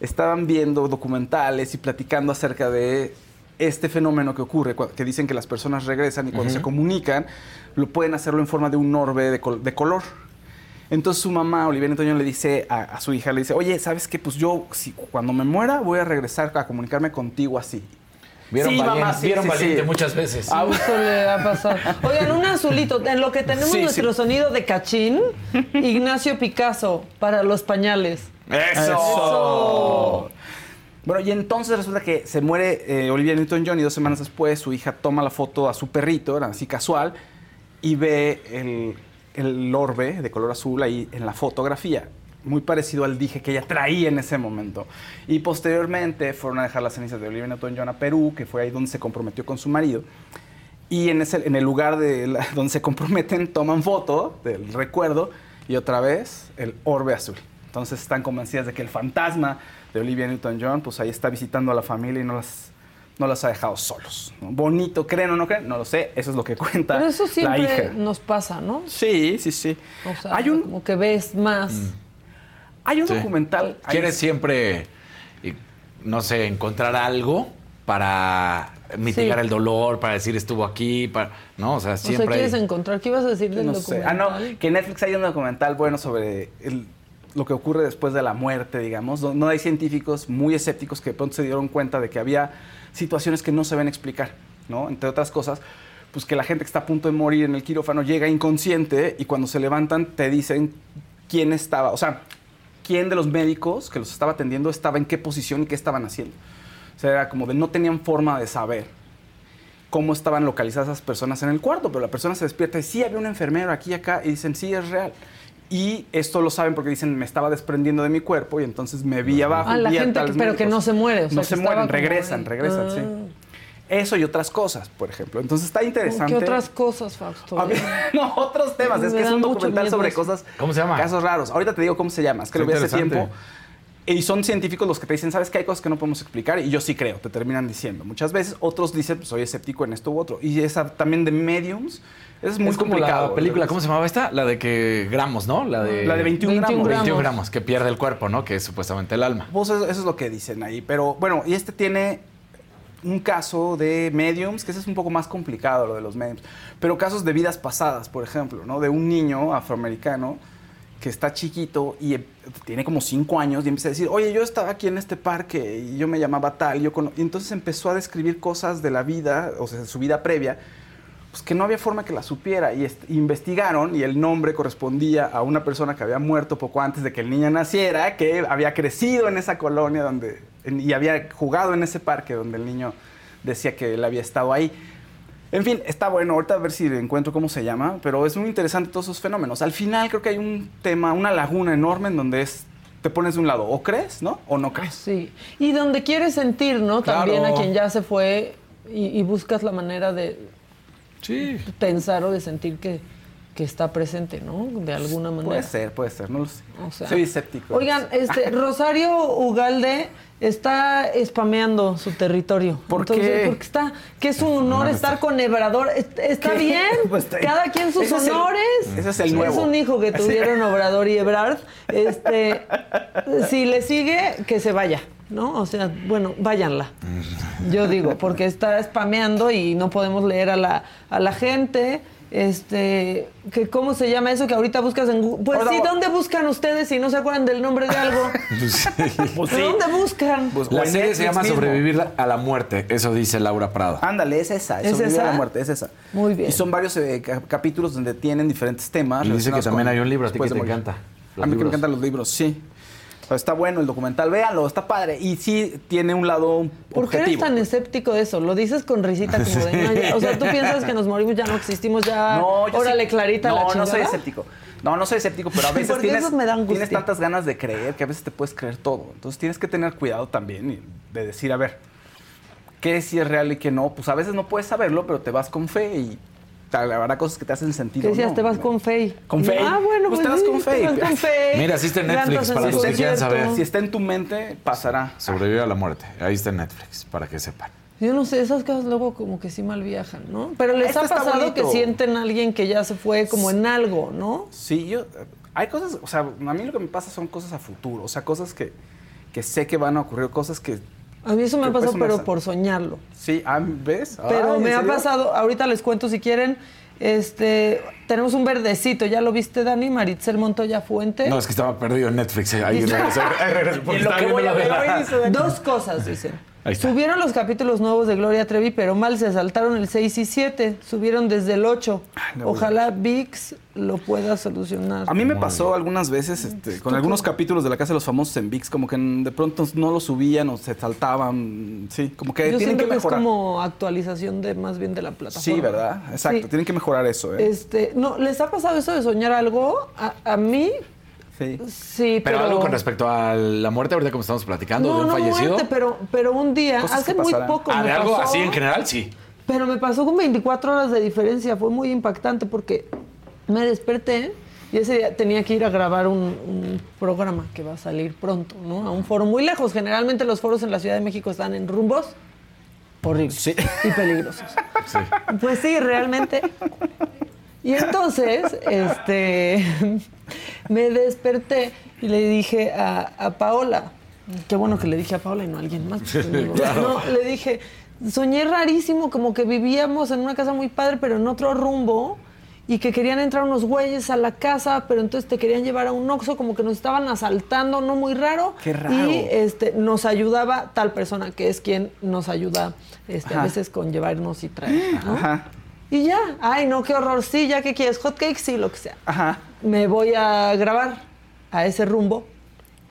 estaban viendo documentales y platicando acerca de este fenómeno que ocurre, que dicen que las personas regresan y cuando se comunican, lo pueden hacerlo en forma de un orbe de, col- de color. Entonces su mamá, Olivia Newton le dice a, a su hija, le dice, oye, ¿sabes qué? Pues yo, si, cuando me muera, voy a regresar a comunicarme contigo así. Vieron Sí, valiente, mamá, sí, vieron sí, valiente sí. muchas veces. Ah, Eso le va a pasar. Oigan, un azulito. En lo que tenemos Sí, nuestro sí. sonido de cachín, Ignacio Picasso para los pañales. ¡Eso! Bueno, y entonces resulta que se muere eh, Olivia Newton-John y dos semanas después su hija toma la foto a su perrito, era así casual, y ve el, el orbe de color azul ahí en la fotografía. Muy parecido al dije que ella traía en ese momento. Y posteriormente fueron a dejar las cenizas de Olivia Newton-John a Perú, que fue ahí donde se comprometió con su marido. Y en, ese, en el lugar de la- donde se comprometen, toman foto del recuerdo y otra vez el orbe azul. Entonces están convencidas de que el fantasma de Olivia Newton-John, pues ahí está visitando a la familia y no las, no las ha dejado solos. ¿no? Bonito, ¿creen o no creen? No lo sé, eso es lo que cuenta Pero eso la siempre hija. nos pasa, ¿no? Sí, sí, sí. O sea, hay un, como que ves más. Hay un Sí. documental. hay- ¿Quieres siempre, no sé, encontrar algo para mitigar Sí. el dolor, para decir estuvo aquí, para, no, o sea, O sea, siempre. ¿quieres hay- encontrar? ¿Qué ibas a decir del No sé. Ah, documental? no, que en Netflix hay un documental bueno sobre el- lo que ocurre después de la muerte, digamos. No, no hay científicos muy escépticos que de pronto se dieron cuenta de que había situaciones que no se ven explicar, ¿no? Entre otras cosas, pues que la gente que está a punto de morir en el quirófano llega inconsciente y cuando se levantan te dicen quién estaba, o sea, quién de los médicos que los estaba atendiendo estaba en qué posición y qué estaban haciendo. O sea, era como de no tenían forma de saber cómo estaban localizadas esas personas en el cuarto, pero la persona se despierta y sí, había un enfermero aquí y acá, y dicen, sí, es real. Y esto lo saben porque dicen, me estaba desprendiendo de mi cuerpo y entonces me vi abajo. Ah, la vi a gente, que- pero que médicos. no se muere. O sea, no que se mueren, regresan, regresan, sí. Eso y otras cosas, por ejemplo. Entonces está interesante. ¿Qué otras cosas, Fausto? A no, otros temas. Es Me que es un documental sobre eso. cosas. ¿Cómo se llama? Casos raros. Ahorita te digo cómo se llama. Es que lo vi hace tiempo. Y son científicos los que te dicen, ¿sabes que hay cosas que no podemos explicar? Y yo sí creo, te terminan diciendo. Muchas veces otros dicen, pues soy escéptico en esto u otro. Y esa también de mediums, es muy es como complicado. la película, ¿cómo se llamaba esta? La de que gramos, ¿no? La de, La de 21, 21 gramos. 21 gramos. gramos, que pierde el cuerpo, ¿no? Que es supuestamente el alma. Pues eso, eso es lo que dicen ahí. Pero bueno, y este tiene un caso de mediums, que ese es un poco más complicado lo de los mediums. Pero casos de vidas pasadas, por ejemplo, ¿no? De un niño afroamericano que está chiquito y eh, tiene como cinco años y empieza a decir, oye, yo estaba aquí en este parque y yo me llamaba tal. Yo cono-". y entonces empezó a describir cosas de la vida, o sea, de su vida previa, pues que no había forma que la supiera. Y est- investigaron y el nombre correspondía a una persona que había muerto poco antes de que el niño naciera, que había crecido en esa colonia donde, y había jugado en ese parque donde el niño decía que él había estado ahí. En fin, está bueno, ahorita a ver si encuentro cómo se llama, pero es muy interesante todos esos fenómenos. Al final creo que hay un tema, una laguna enorme en donde es, te pones de un lado, o crees, ¿no? O no crees. sí. Y donde quieres sentir, ¿no? También a quien ya se fue, Y, y buscas la manera de Sí. pensar o de sentir que, que está presente, ¿no? De alguna manera. Puede ser, puede ser, no lo sé. O sea, Soy escéptico. Oigan, este Rosario Ugalde está spameando su territorio. ¿Por qué? Porque está, que es un honor estar con Obrador. Est- Está ¿Qué? bien. Pues está- Cada quien sus ese es el- honores. ese es el nuevo. Es un hijo que tuvieron Obrador y Ebrard. Este, si le sigue, que se vaya. ¿No? O sea, bueno, váyanla. Yo digo, porque está spameando y no podemos leer a la, a la gente. Este, que ¿cómo se llama eso que ahorita buscas en Google? Pues sí, ¿dónde buscan ustedes si no se acuerdan del nombre de algo? Pues sí. ¿Dónde buscan? Pues, La serie se llama mismo. Sobrevivir a la muerte, eso dice Laura Prada. Ándale, es esa, es ¿Es Sobrevive a la muerte, es esa. Muy bien. Y son varios eh, ca- capítulos donde tienen diferentes temas. Y dice que también con hay un libro, a ti que te encanta. A mí que me encantan los libros, sí. Está bueno el documental, véanlo, está padre. Y sí tiene un lado ¿Por qué eres objetivo. tan escéptico de eso? Lo dices con risita como de... "No, ya". O sea, tú piensas que nos morimos, ya no existimos, ya... No, yo Órale, sí- clarita no, la No, chingada. soy escéptico. No, no soy escéptico, pero a veces Porque tienes, esos me dan tienes tantas ganas de creer que a veces te puedes creer todo. Entonces tienes que tener cuidado también y de decir, a ver, qué sí es real y qué no. Pues a veces no puedes saberlo, pero te vas con fe y tal, habrá cosas que te hacen sentido. ¿Qué decías? ¿no? te vas con fe. Con fe. Ah, bueno, Pues pues, te vas sí, con fe. Te vas con fe. Mira, así está en Netflix, para su los que quieran saber. Si está en tu mente, pasará. Sobrevivir a la muerte, ahí está en Netflix, para que sepan. Yo no sé, esas cosas luego como que sí mal viajan, ¿no? Pero les Este ha pasado bonito. que sienten a alguien que ya se fue como en algo, ¿no? Sí, yo. Hay cosas, o sea, a mí lo que me pasa son cosas a futuro, o sea, cosas que, que sé que van a ocurrir, cosas que. A mí eso me ha pasado, pues pero por soñarlo. Sí, ah, ¿ves? Pero Ay, ¿en me ha pasado, ahorita les cuento si quieren. Este, tenemos un verdecito, ¿ya lo viste, Dani? Maritzel Montoya Fuente. No, es que estaba perdido en Netflix. eh, Ahí Dani. Dos cosas, dicen. Ahí está. Subieron los capítulos nuevos de Gloria Trevi, pero mal se saltaron el 6 y 7. Subieron desde el 8. le voy a Ojalá VIX lo pueda solucionar. A mí me pasó algunas veces este, con algunos capítulos de la Casa de los Famosos en VIX, como que de pronto no lo subían o se saltaban. Sí, como que Yo tienen que que, mejorar. es como actualización de más bien de la plataforma. Sí, ¿verdad? Exacto, Sí. tienen que mejorar eso, ¿eh? Este, no, ¿les ha pasado eso de soñar algo? A, a mí, Sí. sí, Pero, pero... algo con respecto a la muerte, ahorita como estamos platicando, no, de un no fallecido. muerte, pero, pero un día, Cosas hace muy poco Ah, me de algo pasó, así en general, sí. Pero me pasó con 24 horas de diferencia, fue muy impactante porque me desperté y ese día tenía que ir a grabar un, un programa que va a salir pronto, ¿no? A un foro muy lejos. Generalmente los foros en la Ciudad de México están en rumbos horribles Sí. y peligrosos. Sí. Pues sí, realmente. Y entonces, este, me desperté y le dije a, a Paola, qué bueno que le dije a Paola y no a alguien más. porque digo, No, le dije, soñé rarísimo, como que vivíamos en una casa muy padre, pero en otro rumbo. Y que querían entrar unos güeyes a la casa, pero entonces te querían llevar a un oxo, como que nos estaban asaltando, no muy raro. Qué raro. Y este, nos ayudaba tal persona que es quien nos ayuda este, a veces con llevarnos y traer. ¿no? Ajá. Y ya, ay, no, qué horror, sí, ya que quieres, hot cakes, sí, lo que sea. Ajá. Me voy a grabar a ese rumbo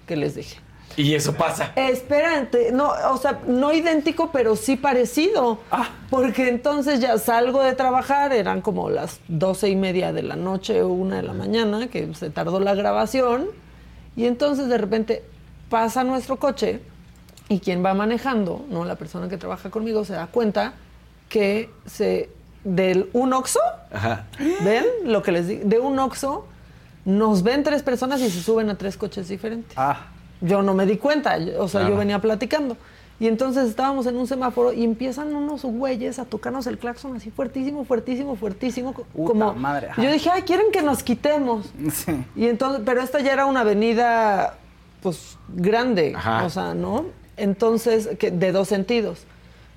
que les dije. Y eso pasa. Espérate, no, o sea, no idéntico, pero sí parecido. Ah. Porque entonces ya salgo de trabajar, eran como las doce y media de la noche o una de la mañana, que se tardó la grabación, y entonces de repente pasa nuestro coche y quien va manejando, no la persona que trabaja conmigo, se da cuenta que se del un oxo, Ajá. ven lo que les digo, de un oxo nos ven tres personas y se suben a tres coches diferentes. Ah. Yo no me di cuenta, o sea, Claro. yo venía platicando. Y entonces estábamos en un semáforo y empiezan unos güeyes a tocarnos el claxon así fuertísimo, fuertísimo, fuertísimo. Puta como, madre, ajá. Yo dije, ay, quieren que nos quitemos. Sí. Y entonces, pero esta ya era una avenida, pues, grande, Ajá. o sea, ¿no? Entonces, que, de dos sentidos.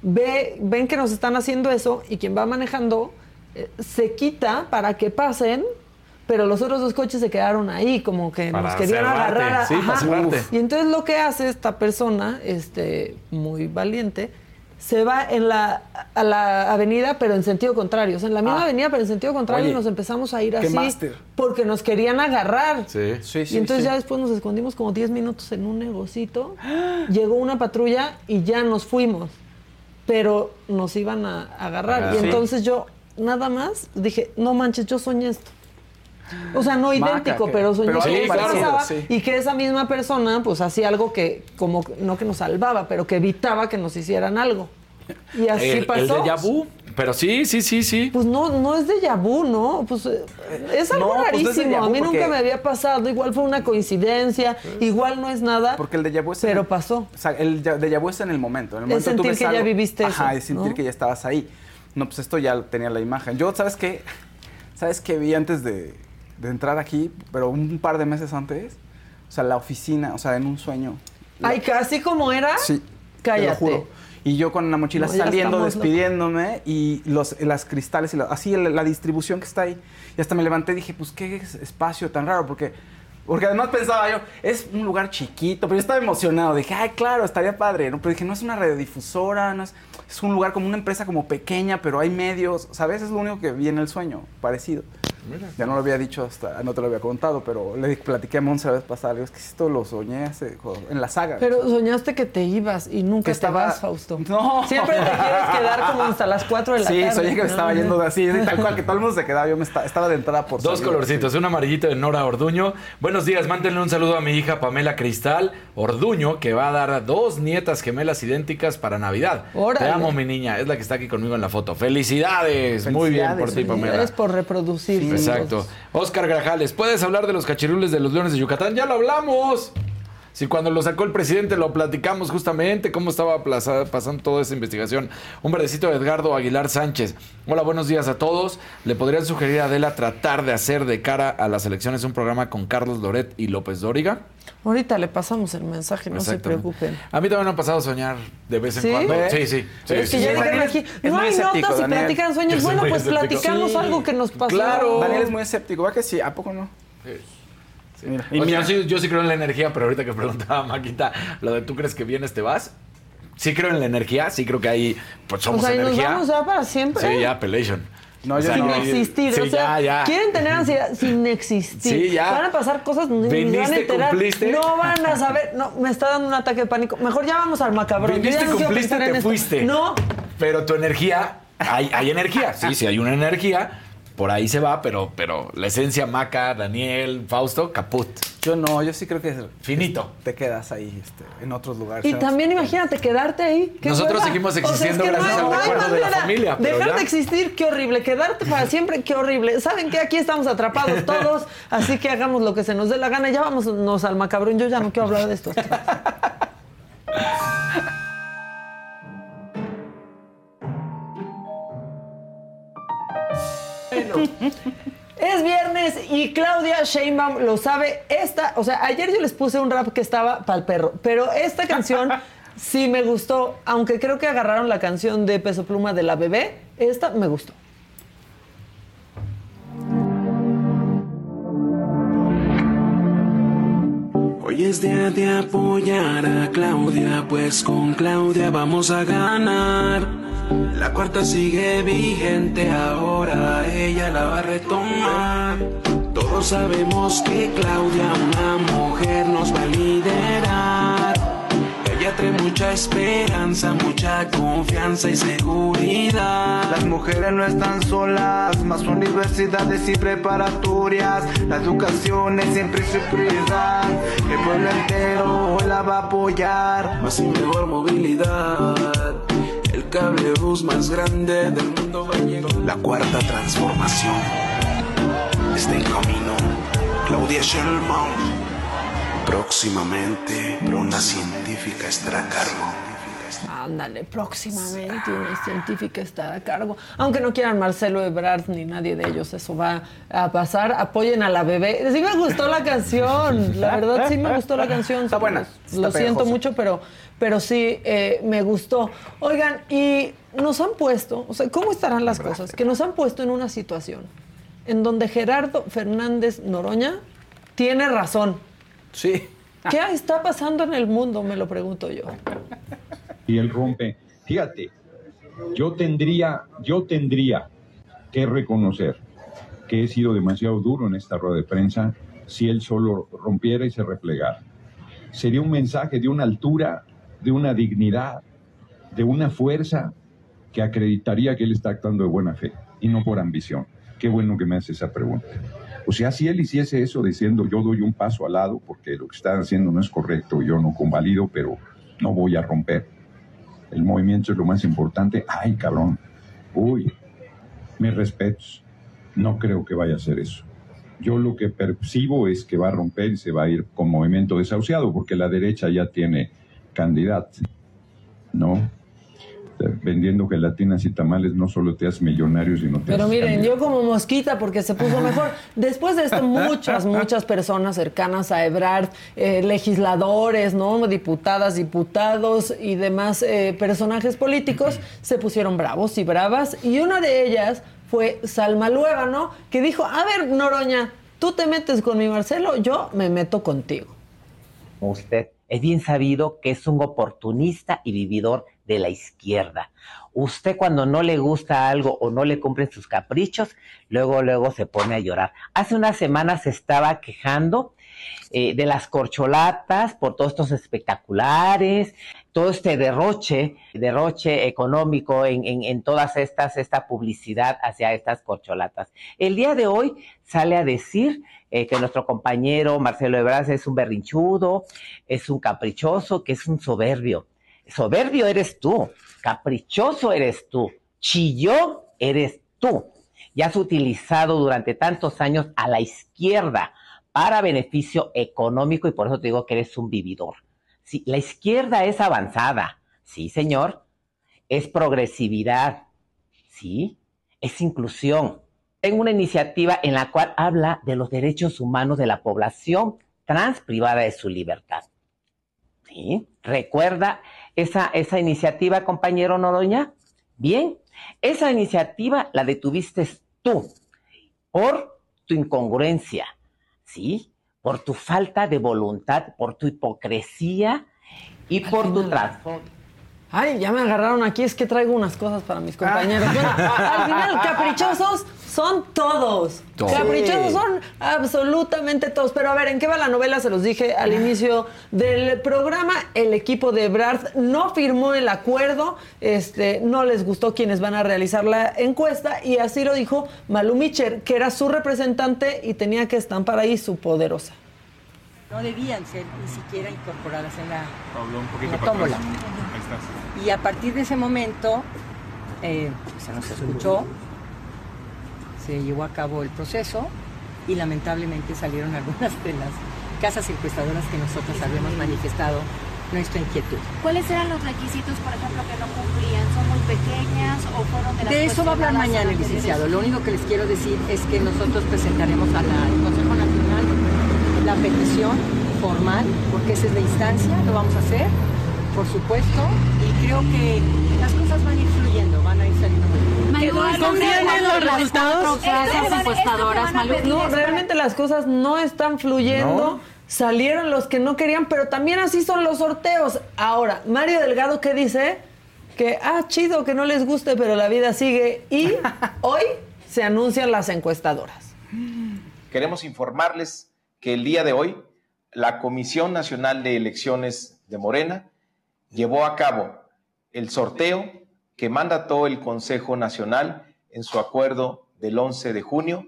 Ve, ven que nos están haciendo eso y quien va manejando eh, se quita para que pasen, pero los otros dos coches se quedaron ahí, como que Para nos querían cerrarte, agarrar. a- sí, ajá. Y entonces lo que hace esta persona, este, muy valiente, se va en la, a la avenida, pero en sentido contrario. O sea, en la misma Ah. avenida, pero en sentido contrario, Oye, y nos empezamos a ir qué así. máster. Porque nos querían agarrar. Sí. Sí, sí. y entonces sí. ya después nos escondimos como 10 minutos en un negocito. Llegó una patrulla y ya nos fuimos. Pero nos iban a agarrar. Ah, y sí. entonces yo nada más dije, no manches, yo soñé esto. O sea, no idéntico, pero soñé pero que eso parecido, pasaba sí. y que esa misma persona pues hacía algo que, como, no que nos salvaba, pero que evitaba que nos hicieran algo. Y así el, pasó. El déjà vu. Pero sí, sí, sí, sí. Pues no, no es déjà vu, ¿no? Pues eh, es algo No, pues no es rarísimo. déjà vu a mí nunca me había pasado. Igual fue una coincidencia. Igual no es nada. Porque el déjà vu es Pero el- pasó. O sea, el ya- déjà vu es en el momento. En el Es momento tú sentir ves que ya algo- viviste Ajá, eso, es sentir ¿no? que ya estabas ahí. No, pues esto ya tenía la imagen. Yo, ¿sabes qué? ¿Sabes qué vi antes de, de entrar aquí? Pero un par de meses antes. O sea, la oficina, o sea, en un sueño. La- Ay, casi como era. Sí. Cállate. Te lo juro. Y yo con la mochila No, saliendo, despidiéndome y los, las cristales y la- así la, la distribución que está ahí. Y hasta me levanté y dije, pues qué es- espacio tan raro, porque, porque además pensaba yo, es un lugar chiquito, pero yo estaba emocionado. Dije, ay, claro, estaría padre. ¿no? Pero dije, no es una radiodifusora, no es, es un lugar como una empresa como pequeña, pero hay medios, ¿sabes? Es lo único que vi en el sueño, parecido. Ya no lo había dicho hasta, no te lo había contado, pero le platiqué a Monse la vez pasada. Le digo, es que esto lo soñé hace- en la saga. Pero soñaste que te ibas y nunca te estaba- vas, Fausto. No. Siempre te quieres quedar como hasta las 4 de la Sí, tarde. soñé que me estaba No, yendo de así, tal cual, que todo el mundo se quedaba. Yo me esta- estaba de entrada por Dos salir. colorcitos, un amarillito de Nora Orduño. Buenos días, mándenle un saludo a mi hija Pamela Cristal Orduño, que va a dar dos nietas gemelas idénticas para Navidad. Órale. Te amo, mi niña, es la que está aquí conmigo en la foto. ¡Felicidades! Muy bien por ti, Pamela. Eres por reproducir. Exacto. Oscar Grajales, ¿puedes hablar de los cachirules de los leones de Yucatán? ¡Ya lo hablamos! Si cuando lo sacó el presidente lo platicamos justamente, cómo estaba plaza- pasando toda esa investigación. Un verdecito de Edgardo Aguilar Sánchez. Hola, buenos días a todos. ¿Le podrían sugerir a Adela tratar de hacer de cara a las elecciones un programa con Carlos Loret y López Dóriga? Ahorita le pasamos el mensaje, no se preocupen. A mí también me ha pasado soñar de vez en ¿Sí? cuando. ¿Ve? Sí, sí. sí, es sí, que ya sí. dijeron aquí, no hay escéptico, notas y Daniel. platican sueños. Bueno, pues escéptico. platicamos Sí. algo que nos pasó. Claro. Daniel es muy escéptico, ¿va que sí? ¿A poco no? Sí. Mira, O y sea, mira. yo, sí, yo sí creo en la energía, pero ahorita que preguntaba Maquita, lo de tú crees que vienes, te vas. Sí creo en la energía, sí creo que ahí pues O somos sea, y nos energía. vamos ya para siempre. Sí, ya, Pelation. No, yo sin no. existir. Sí, o sea, ya, ya. quieren tener ansiedad sin existir. Sí, ya. Van a pasar cosas ni ni se van a enterar. cumpliste. No van a saber. No, me está dando un ataque de pánico. Mejor ya vamos al macabrón. Yo Viniste, cumpliste, te fuiste. No, Pero tu energía, hay, hay energía. Sí, sí, hay una energía. Por ahí se va, pero, pero la esencia Maca, Daniel, Fausto, caput. Yo no, yo sí creo que Finito. te quedas ahí este, en otros lugares. Y también imagínate quedarte ahí. Nosotros hueva. seguimos O sea, es existiendo que gracias hay- al hay recuerdo de la familia, Dejar ya. de existir, qué horrible. Quedarte para siempre, qué horrible. ¿Saben qué? Aquí estamos atrapados todos, así que hagamos lo que se nos dé la gana. Ya vámonos al macabrón. Yo ya no quiero hablar de esto. Es viernes y Claudia Sheinbaum lo sabe. Esta, o sea, ayer yo les puse un rap que estaba para el perro, pero esta canción sí me gustó, aunque creo que agarraron la canción de Peso Pluma de la bebé. Esta me gustó. Hoy es día de apoyar a Claudia, pues con Claudia vamos a ganar. La cuarta sigue vigente, ahora ella la va a retomar. Todos sabemos que Claudia, una mujer, nos va a liderar. Ella trae mucha esperanza, mucha confianza y seguridad. Las mujeres no están solas, más universidades y preparatorias. La educación es siempre su prioridad. El pueblo entero la va a apoyar. más y mejor movilidad. Más grande del mundo. La cuarta transformación está en camino. Claudia Sheinbaum. Próximamente, una científica estará a cargo. Ándale, próximamente una científica estará a cargo. Aunque no quieran Marcelo Ebrard ni nadie de ellos, eso va a pasar. Apoyen a la bebé. Sí me gustó la canción, la verdad sí me gustó la canción. Está buena, Lo, está lo siento mucho, pero, pero sí eh, me gustó. Oigan, y nos han puesto, o sea, ¿cómo estarán las cosas? Que nos han puesto en una situación en donde Gerardo Fernández Noroña tiene razón. Sí. ¿Qué está pasando en el mundo? Me lo pregunto yo. Y él rompe. Fíjate, yo tendría, yo tendría que reconocer que he sido demasiado duro en esta rueda de prensa si él solo rompiera y se replegara. Sería un mensaje de una altura, de una dignidad, de una fuerza que acreditaría que él está actuando de buena fe y no por ambición. Qué bueno que me hace esa pregunta. O sea, si él hiciese eso diciendo yo doy un paso al lado porque lo que están haciendo no es correcto, yo no convalido, pero no voy a romper el movimiento es lo más importante. Ay, cabrón. Uy, mis respetos. No creo que vaya a ser eso. Yo lo que percibo es que va a romper y se va a ir con movimiento desahuciado, porque la derecha ya tiene candidato, ¿no? Vendiendo gelatinas y tamales no solo te haces millonario, sino te Pero haces miren, yo como mosquita porque se puso mejor. Después de esto, muchas, muchas personas cercanas a Ebrard, eh, legisladores, ¿no? Diputadas, diputados y demás eh, personajes políticos se pusieron bravos y bravas. Y una de ellas fue Salma Luébano, que dijo, a ver, Noroña, tú te metes con mi Marcelo, yo me meto contigo. usted es bien sabido que es un oportunista y vividor de la izquierda. Usted cuando no le gusta algo o no le cumplen sus caprichos, luego, luego se pone a llorar. Hace unas semanas se estaba quejando eh, de las corcholatas por todos estos espectaculares, todo este derroche, derroche económico en, en, en todas estas, esta publicidad hacia estas corcholatas. El día de hoy sale a decir eh, que nuestro compañero Marcelo Ebrard es un berrinchudo, es un caprichoso, que es un soberbio. Soberbio eres tú, caprichoso eres tú, chillón eres tú. Y has utilizado durante tantos años a la izquierda para beneficio económico y por eso te digo que eres un vividor. Sí, la izquierda es avanzada, sí, señor. Es progresividad, sí. Es inclusión. Tengo una iniciativa en la cual habla de los derechos humanos de la población trans privada de su libertad. ¿Sí? ¿Recuerda esa, esa iniciativa, compañero Noroña? Bien, esa iniciativa la detuviste tú por tu incongruencia, ¿sí? Por tu falta de voluntad, por tu hipocresía y por tu transformación. Ay, ya me agarraron aquí, es que traigo unas cosas para mis compañeros. Bueno, al final, caprichosos son todos. Todos. Caprichosos son absolutamente todos. Pero a ver, ¿en qué va la novela? Se los dije al inicio del programa. El equipo de Brad no firmó el acuerdo. Este, no les gustó quienes van a realizar la encuesta. Y así lo dijo Malu Micher, que era su representante y tenía que estampar ahí su poderosa. no debían ser ni siquiera incorporadas en la, Pablo, un en poquito la para tómbola. atrás. Ahí estás. Y a partir de ese momento eh, se nos escuchó, se llevó a cabo el proceso y lamentablemente salieron algunas de las casas encuestadoras que nosotros habíamos manifestado nuestra inquietud. ¿Cuáles eran los requisitos, por ejemplo, que no cumplían? ¿Son muy pequeñas o fueron de las De eso va a hablar mañana el licenciado. Lo único que les quiero decir es que nosotros presentaremos al Consejo Nacional la petición formal, porque esa es la instancia, lo vamos a hacer, por supuesto, y creo que las cosas van a ir fluyendo, van a ir saliendo muy bien. Malu, ¿Confían en los resultados? No, realmente las cosas no están fluyendo. Salieron los que no querían, pero también así son los sorteos. Ahora, Mario Delgado, ¿qué dice? Que, ah, chido, que no les guste, pero la vida sigue. Y hoy se anuncian las encuestadoras. Queremos informarles que el día de hoy la Comisión Nacional de Elecciones de Morena llevó a cabo el sorteo que mandató el Consejo Nacional en su acuerdo del 11 de junio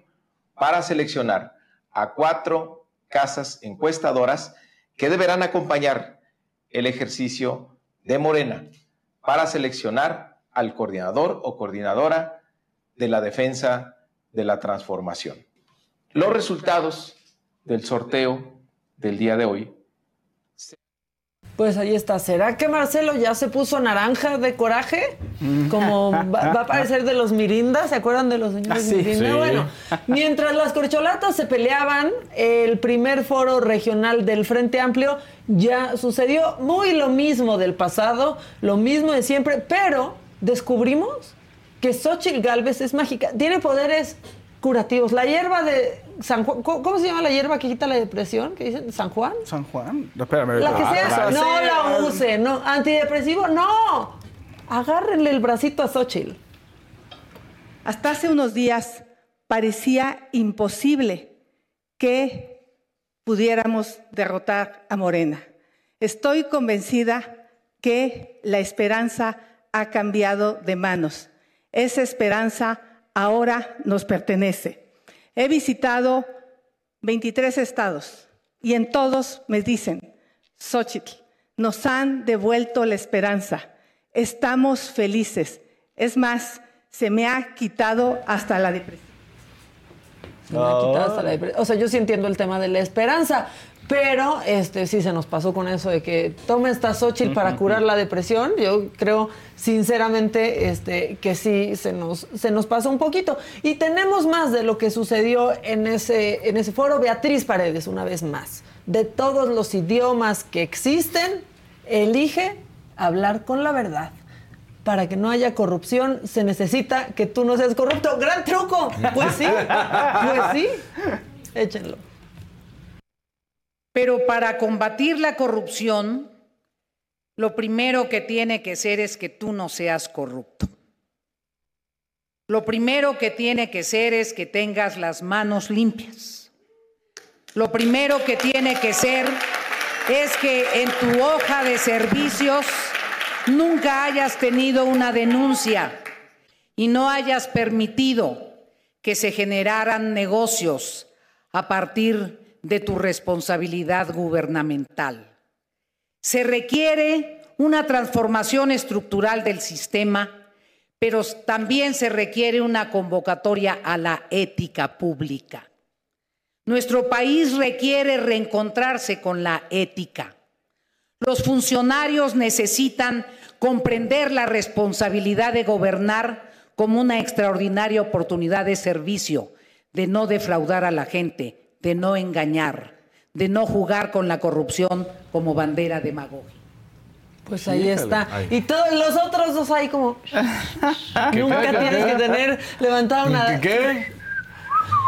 para seleccionar a cuatro casas encuestadoras que deberán acompañar el ejercicio de Morena para seleccionar al coordinador o coordinadora de la defensa de la transformación. Los resultados del sorteo del día de hoy Pues ahí está. ¿Será que Marcelo ya se puso naranja de coraje? Como va, va a parecer de los Mirinda, ¿se acuerdan de los señores Ah, sí. Mirinda? Sí. Bueno, mientras las corcholatas se peleaban, el primer foro regional del Frente Amplio ya sucedió muy lo mismo del pasado, lo mismo de siempre, pero descubrimos que Xochitl Galvez es mágica, tiene poderes curativos. La hierba de San Juan, ¿cómo cómo se llama la hierba que quita la depresión? ¿Qué dicen? ¿San Juan? San Juan. No, espérame. La que sea, ah, no sí, la use, no, antidepresivo, no. Agárrenle el bracito a Xochitl. Hasta hace unos días parecía imposible que pudiéramos derrotar a Morena. Estoy convencida que la esperanza ha cambiado de manos. Esa esperanza ahora nos pertenece. He visitado 23 estados y en todos me dicen, Xochitl, nos han devuelto la esperanza. estamos felices. Es más, se me ha quitado hasta la depresión. Se me ha quitado hasta la depre- O sea, yo sí entiendo el tema de la esperanza, pero este sí se nos pasó con eso de que toma esta Xochitl para curar la depresión. Yo creo sinceramente este, que sí se nos, se nos pasó un poquito. Y tenemos más de lo que sucedió en ese, en ese foro. Beatriz Paredes, una vez más. De todos los idiomas que existen, elige hablar con la verdad. Para que no haya corrupción, se necesita que tú no seas corrupto. ¡Gran truco! Pues sí, pues sí. Échenlo. Pero para combatir la corrupción, lo primero que tiene que ser es que tú no seas corrupto. Lo primero que tiene que ser es que tengas las manos limpias. Lo primero que tiene que ser es que en tu hoja de servicios nunca hayas tenido una denuncia y no hayas permitido que se generaran negocios a partir de tu responsabilidad gubernamental. Se requiere una transformación estructural del sistema, pero también se requiere una convocatoria a la ética pública. Nuestro país requiere reencontrarse con la ética. Los funcionarios necesitan comprender la responsabilidad de gobernar como una extraordinaria oportunidad de servicio, de no defraudar a la gente, de no engañar, de no jugar con la corrupción como bandera demagógica. Pues ahí está. Ay. Y todos los otros dos ahí como... ¿Qué? Nunca ¿Qué? tienes que tener levantada una... ¿Qué?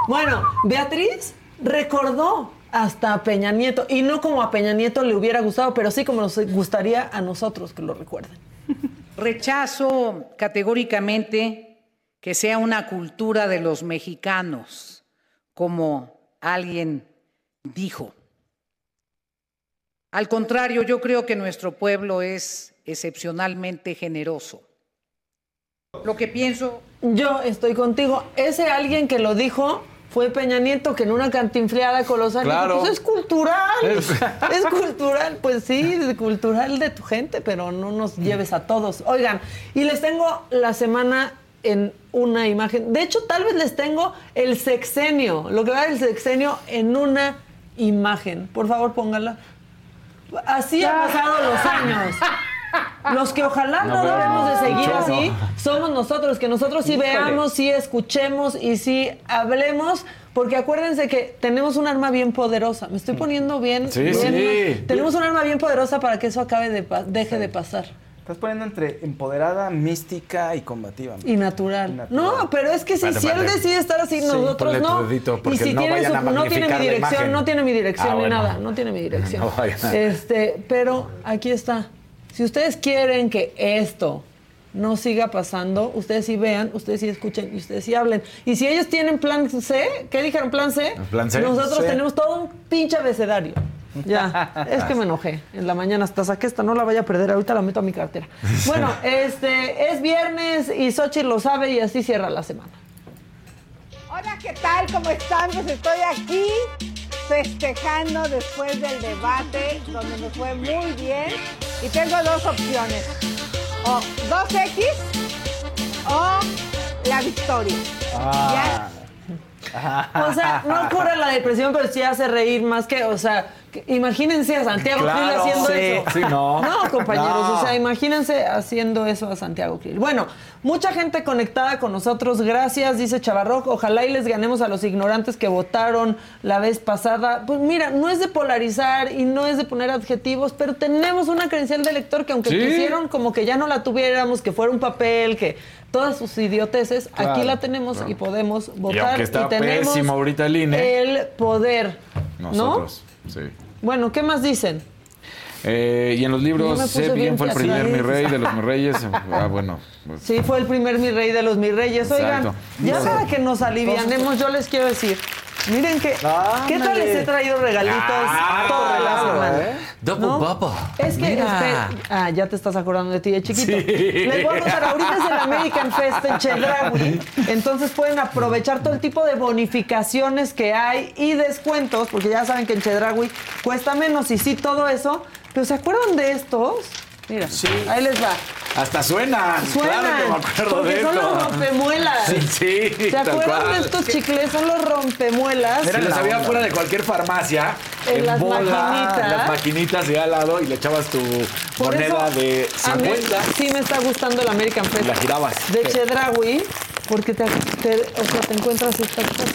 Bueno, Beatriz recordó hasta a Peña Nieto. Y no como a Peña Nieto le hubiera gustado, pero sí como nos gustaría a nosotros que lo recuerden. Rechazo categóricamente que sea una cultura de los mexicanos, como alguien dijo. Al contrario, yo creo que nuestro pueblo es excepcionalmente generoso. Lo que pienso Yo estoy contigo. Ese alguien que lo dijo fue Peña Nieto, que en una cantinfleada colosal Claro. pues es cultural. Es- Es cultural, pues sí, es cultural de tu gente, pero no nos lleves a todos. Oigan, y les tengo la semana en una imagen. De hecho, tal vez les tengo el sexenio, lo que va del sexenio en una imagen. Por favor, póngala. Así han pasado los años. Los que ojalá no, No, debemos no, de seguir así no. somos nosotros, que nosotros sí Híjole. veamos, sí escuchemos y sí hablemos, porque acuérdense que tenemos un arma bien poderosa. Me estoy poniendo bien. Sí, bien- sí. Tenemos un arma bien poderosa para que eso acabe de pa- deje de pasar. Estás poniendo entre empoderada, mística y combativa. Y natural. No, pero es que si, si él decide estar así, Sí, nosotros no. y si no tiene su- a no tiene mi dirección, imagen. no tiene mi dirección Ah, ni bueno. nada, no tiene mi dirección. No este, pero aquí está. Si ustedes quieren que esto no siga pasando, ustedes sí vean, ustedes sí escuchen y ustedes sí hablen. Y si ellos tienen plan C, ¿qué dijeron plan C? Plan C. Nosotros tenemos todo un pinche abecedario. Ya, es que me enojé. En la mañana hasta saqué esta, no la vaya a perder, ahorita la meto a mi cartera. Bueno, este es viernes y Xochitl lo sabe y así cierra la semana. Hola, ¿qué tal? ¿Cómo están? Pues estoy aquí festejando después del debate donde me fue muy bien y tengo dos opciones. O 2X o la victoria. Ah. O sea, no cura la depresión, pero sí hace reír más que, o sea, que- imagínense a Santiago Krill Claro, haciendo sí, eso. sí, no. No, compañeros, No. o sea, imagínense haciendo eso a Santiago Krill. Bueno, mucha gente conectada con nosotros, gracias, dice Chavarroc. Ojalá y les ganemos a los ignorantes que votaron la vez pasada. Pues mira, no es de polarizar y no es de poner adjetivos, pero tenemos una credencial de elector que aunque Sí. quisieron como que ya no la tuviéramos, que fuera un papel, que todas sus idioteces, Claro, aquí la tenemos claro. y podemos Y votar. aunque está tenemos pésimo ahorita el INE. el poder. Nosotros, Bueno, ¿qué más dicen? Eh, y en los libros, sé bien fue el primer mi rey de los mi reyes. Ah, bueno. pues, Sí, fue el primer mi rey de los mi reyes. Oigan, ya No. para que nos alivianemos, yo les quiero decir. Miren que, ¿qué tal les he traído regalitos Claro, toda la semana? ¿eh? Double ¿No? bubble. Es que, Mira. este- ah, ya te estás acordando de ti de chiquito. Sí. Les voy a contar, ahorita es el American Fest en Chedraui, entonces pueden aprovechar todo el tipo de bonificaciones que hay y descuentos, porque ya saben que en Chedraui cuesta menos y sí todo eso. Pero ¿se acuerdan de estos? Mira, ahí les va. Hasta. Suenan, Claro que me acuerdo porque de son esto. los rompemuelas. Sí, sí. ¿Se acuerdan cual. de estos chicles? Son los rompemuelas. Se los había fuera de cualquier farmacia. En las bola, maquinitas. Las maquinitas de al lado y le echabas tu Por moneda eso, de a mí 50 sí me está gustando el American Fest. la girabas. De Sí. Chedraui, porque te, te- o sea, te encuentras estas cosas.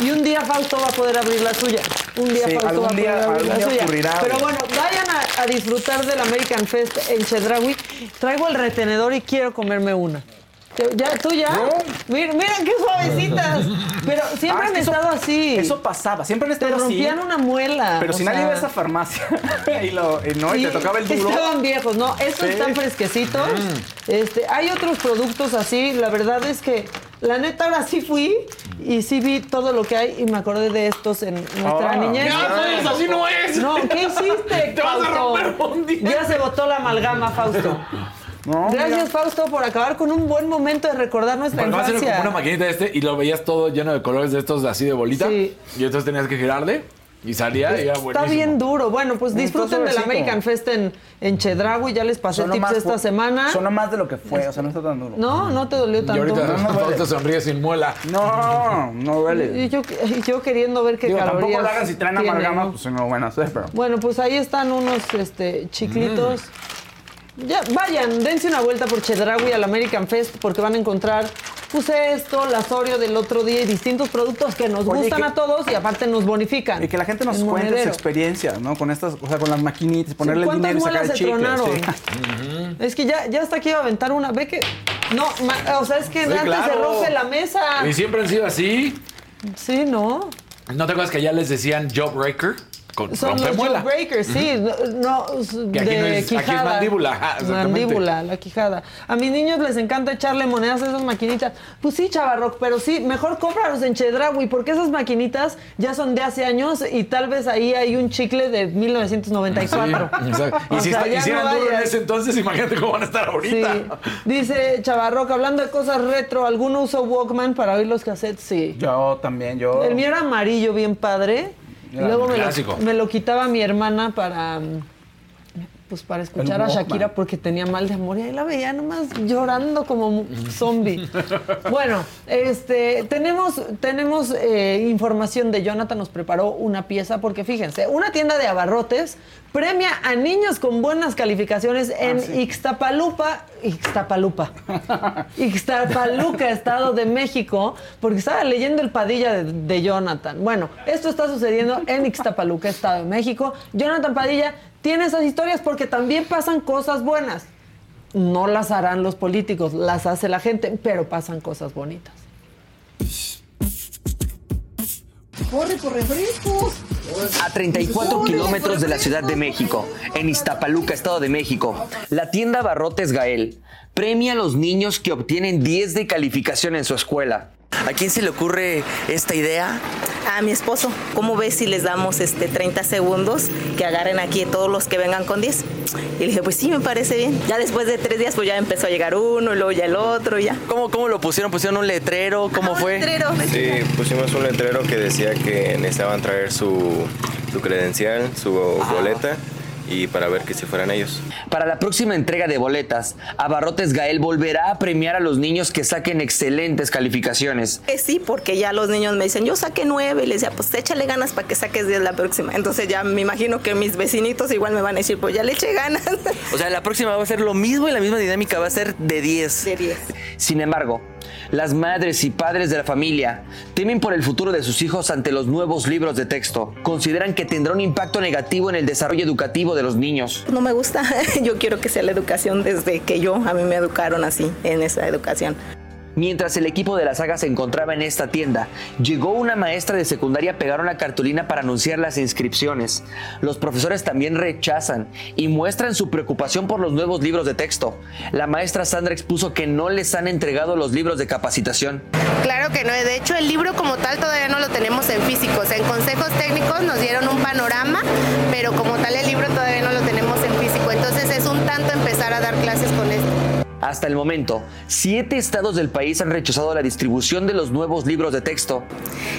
Y un día Fausto va a poder abrir la suya. Un día Sí, Fausto va a poder día- abrir la suya. ocurrirá, Pero bueno, vayan a, a disfrutar del American Fest en Chedraui. Traigo el retenedor y quiero comerme una. ¿Ya, ¿Tú ya? Miren, miren qué suavecitas. Pero siempre Ah, han eso- estado así. Eso pasaba, siempre han Te estado así. rompían una muela. Pero si nadie va a esa farmacia y, lo, y no, y te tocaba el duro. Estaban viejos, ¿no? Estos Sí. están fresquecitos. Este, hay otros productos así. La verdad es que, la neta, ahora sí fui y sí vi todo lo que hay y me acordé de estos en nuestra Ah, niñez. ya, pues, así no es. No, ¿qué hiciste, Te vas a romper un día. Ya se botó la amalgama, Fausto. Gracias, Fausto, por acabar con un buen momento de recordar nuestra Porque va a ser infancia. como una maquinita de este y lo veías todo lleno de colores de estos así de bolita. Sí. Y entonces tenías que girarle y salía y era Está buenísimo. bien duro. Bueno, pues disfruten del. American Fest en, en Chedraui. Ya les pasé Sonó tips más esta semana. Sonó más de lo que fue, o sea, no está tan duro. No, no te dolió Y tanto. ahorita No, no sonríe sin muela. No, no duele. Y yo, y yo queriendo ver qué Digo, calorías tampoco lo hagan si traen tiene, amalgama, ¿no? pues no lo van a hacer, pero. Bueno, pues ahí están unos este, chiclitos. Mm. Ya, vayan, dense una vuelta por Chedraui al American Fest porque van a encontrar, puse esto, la Oreo del otro día y distintos productos que nos Oye, gustan que- a todos y aparte nos bonifican. Y que la gente nos en cuente su monedero. experiencia, ¿no? Con estas, o sea, con las maquinitas, ponerle el ¿Cuántas dinero y sacar el se chicle. tronaron? sí. Es que ya, ya hasta aquí iba a aventar una. Ve que. No, ma- o sea, es que Sí, antes se claro. rompe la mesa. Y siempre han sido así. Sí, ¿no? ¿No te acuerdas que ya les decían jawbreaker? Con Son los rompemuela. breakers, sí, no, no, Que aquí de no es- aquí es quijada. mandíbula, ajá, mandíbula, la quijada. A mis niños les encanta echarle monedas a esas maquinitas. Pues sí, chavarroc, pero sí, mejor cómpralos en Chedraui, porque esas maquinitas ya son de hace años y tal vez ahí hay un chicle de 1994. Sí, exacto. Y O si, sea, está- y si no eran duros en ese entonces, imagínate cómo van a estar ahorita. Sí. Dice Chavarroc, hablando de cosas retro, ¿alguno usó Walkman para oír los cassettes? Sí. Yo también, yo. El mío era amarillo, bien padre. Luego me lo, me lo quitaba mi hermana para. Pues para escuchar a. Shakira porque tenía mal de amor y ahí la veía nomás llorando como zombie. bueno, este tenemos, tenemos eh, información de Jonathan, nos preparó una pieza porque fíjense, una tienda de abarrotes premia a niños con buenas calificaciones en Ixtapalupa, Ixtapalupa, Ixtapaluca, Estado de México, porque estaba leyendo el Padilla de, de Jonathan. Bueno, esto está sucediendo en Ixtapaluca, Estado de México. Jonathan Padilla tiene esas historias porque también pasan cosas buenas. No las harán los políticos, las hace la gente, pero pasan cosas bonitas. Corre por refrescos. A 34 kilómetros de la Ciudad de México, en Iztapaluca, Estado de México, la tienda Barrotes Gael premia a los niños que obtienen 10 de calificación en su escuela. ¿A quién se le ocurre esta idea? A mi esposo, ¿cómo ves si les damos este 30 segundos que agarren aquí todos los que vengan con 10? Y le dije, pues sí, me parece bien. Ya después de tres días, pues ya empezó a llegar uno, y luego ya el otro, y ya. ¿Cómo, cómo lo pusieron? ¿Pusieron un letrero? ¿Cómo fue? letrero. Sí, pusimos un letrero que decía que necesitaban traer su, su credencial, su boleta y para ver que si fueran ellos. Para la próxima entrega de boletas, Abarrotes Gael volverá a premiar a los niños que saquen excelentes calificaciones. Sí, porque ya los niños me dicen, yo saqué nueve, y les decía, pues échale ganas para que saques 10 la próxima. Entonces ya me imagino que mis vecinitos igual me van a decir, pues ya le eché ganas. O sea, la próxima va a ser lo mismo y la misma dinámica va a ser de 10. De 10. Sin embargo, las madres y padres de la familia temen por el futuro de sus hijos ante los nuevos libros de texto. Consideran que tendrá un impacto negativo en el desarrollo educativo de los niños. No me gusta, yo quiero que sea la educación desde que yo, a mí me educaron así, en esa educación. Mientras el equipo de la saga se encontraba en esta tienda, llegó una maestra de secundaria a pegar una cartulina para anunciar las inscripciones. Los profesores también rechazan y muestran su preocupación por los nuevos libros de texto. La maestra Sandra expuso que no les han entregado los libros de capacitación. Claro que no, de hecho el libro como tal todavía no lo tenemos en físico, en consejos técnicos nos dieron un panorama, pero como tal el libro todavía no lo tenemos en físico, entonces es un tanto empezar a dar clases con. Hasta el momento, siete estados del país han rechazado la distribución de los nuevos libros de texto.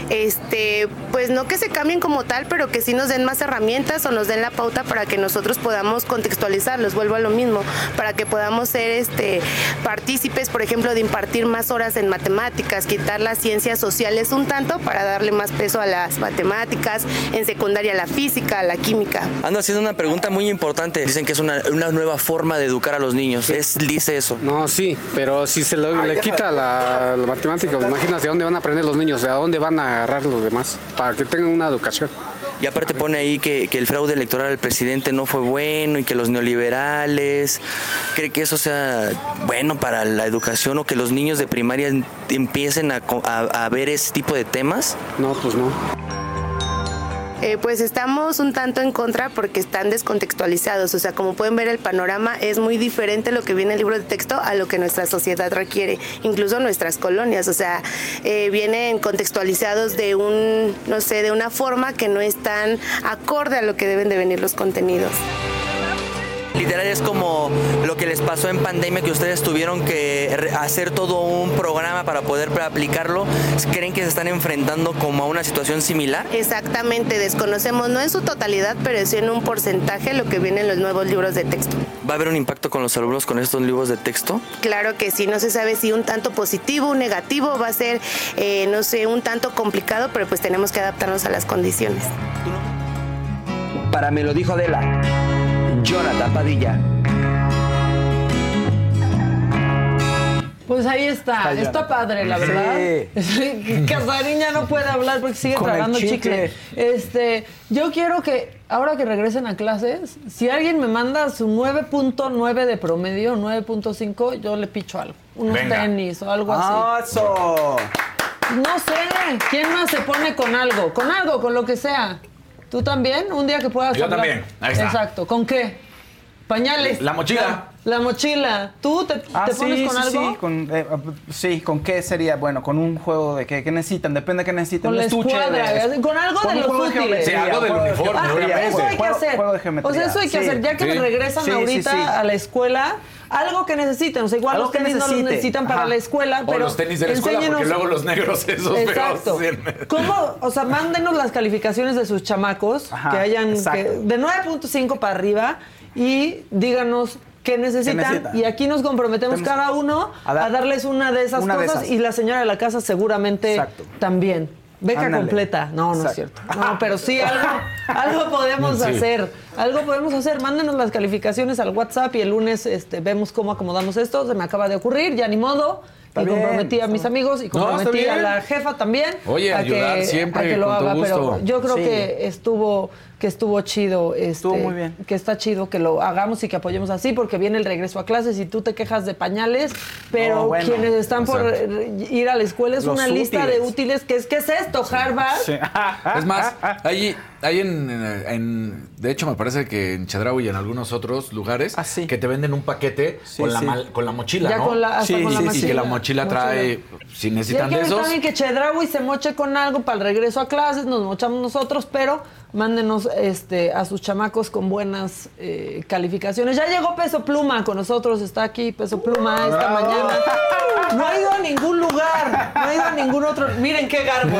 Este, pues no que se cambien como tal, pero que sí nos den más herramientas o nos den la pauta para que nosotros podamos contextualizarlos, vuelvo a lo mismo, para que podamos ser este partícipes, por ejemplo, de impartir más horas en matemáticas, quitar las ciencias sociales un tanto para darle más peso a las matemáticas, en secundaria la física, la química. Ando haciendo una pregunta muy importante. Dicen que es una, una nueva forma de educar a los niños. Es, dice eso. No, sí, pero si se lo- le quita la, la matemática, imagínate de dónde van a aprender los niños, de a dónde van a agarrar los demás, para que tengan una educación. Y aparte pone ahí que, que el fraude electoral del presidente no fue bueno y que los neoliberales. ¿Cree que eso sea bueno para la educación o que los niños de primaria em- empiecen a, a- a ver ese tipo de temas? No, pues no. Eh, pues estamos un tanto en contra porque están descontextualizados. O sea, como pueden ver, el panorama es muy diferente lo que viene en el libro de texto a lo que nuestra sociedad requiere, incluso nuestras colonias. O sea, eh, vienen contextualizados de un, no sé, de una forma que no es tan acorde a lo que deben de venir los contenidos. Literal es como lo que les pasó en pandemia que ustedes tuvieron que hacer todo un programa para poder aplicarlo. ¿Creen que se están enfrentando como a una situación similar? Exactamente, desconocemos, no en su totalidad, pero sí en un porcentaje lo que viene en los nuevos libros de texto. ¿Va a haber un impacto con los alumnos con estos libros de texto? Claro que sí, no se sabe si un tanto positivo, un negativo, va a ser, eh, no sé, un tanto complicado, pero pues tenemos que adaptarnos a las condiciones. Para me lo dijo Adela, Jonathan Padilla. Pues ahí está, Está padre, la verdad. Casarín ya no puede hablar porque sigue Con tragando chicle. chicle. Este, yo quiero que ahora que regresen a clases, si alguien me manda su 9.9 de promedio, 9.5, yo le picho algo, unos Venga. tenis o algo así. ¡Eso! No sé, ¿quién más se pone con algo? Con algo, con lo que sea. ¿Tú también? Un día que puedas Yo hablar. también, ahí está. Exacto, ¿con qué? Pañales. La mochila. La, la mochila. ¿Tú te, Ah, te sí, pones con sí, algo? Sí, con, eh, sí, ¿con qué sería? Bueno, con un juego de qué, qué necesitan, depende de qué necesitan. Con un la estuche escuadra, de- con algo con de los juego útiles. Sí, algo del juego de uniforme, Ah, eso hay que juego- hacer. Juego de o sea, eso hay que sí. hacer. Ya que Sí. regresan ahorita sí. a la escuela, algo que necesiten. O sea, igual Algo los tenis no los necesite. necesitan para Ajá. la escuela, O pero los tenis de la escuela, porque luego los negros esos Exacto. feos. ¿Cómo? O sea, mándenos las calificaciones de sus chamacos Ajá, que hayan que- de 9.5 para arriba y díganos qué necesitan. necesitan? Y aquí nos comprometemos Tenemos- cada uno a a, dar- darles una de esas una de cosas esas. y la señora de la casa seguramente Exacto. también. Beca Ándale. completa. No, no es cierto. No, pero sí, algo, algo podemos Sí. hacer. Algo podemos hacer. Mándenos las calificaciones al WhatsApp y el lunes este, vemos cómo acomodamos esto. Se me acaba de ocurrir, ya ni modo. Está y bien, comprometí a mis amigos y comprometí a la jefa también. Oye, a ayudar que, siempre, a que lo con tu haga. Pero yo creo Sí. que estuvo que estuvo chido. Este, Estuvo muy bien. Que está chido que lo hagamos y que apoyemos así porque viene el regreso a clases y tú te quejas de pañales, pero No, bueno. quienes están por Exacto. ir a la escuela es Los una lista de útiles. que es ¿qué es esto, Harvard? Sí. Es más, hay, hay en, en- De hecho, me parece que en Chedraui y en algunos otros lugares Ah, sí. que te venden un paquete Sí, con, la mal- con la mochila, Ya ¿no? con la- hasta Sí, con la sí, sí, Y mochila. que la mochila trae. Si Y hay necesitan que de esos. que Chedraui se moche con algo para el regreso a clases, nos mochamos nosotros, pero mándenos este, a sus chamacos con buenas eh, calificaciones. Ya llegó Peso Pluma con nosotros, está aquí Peso Pluma esta mañana. No ha ido a ningún lugar, no ha ido a ningún otro. Miren qué garbo.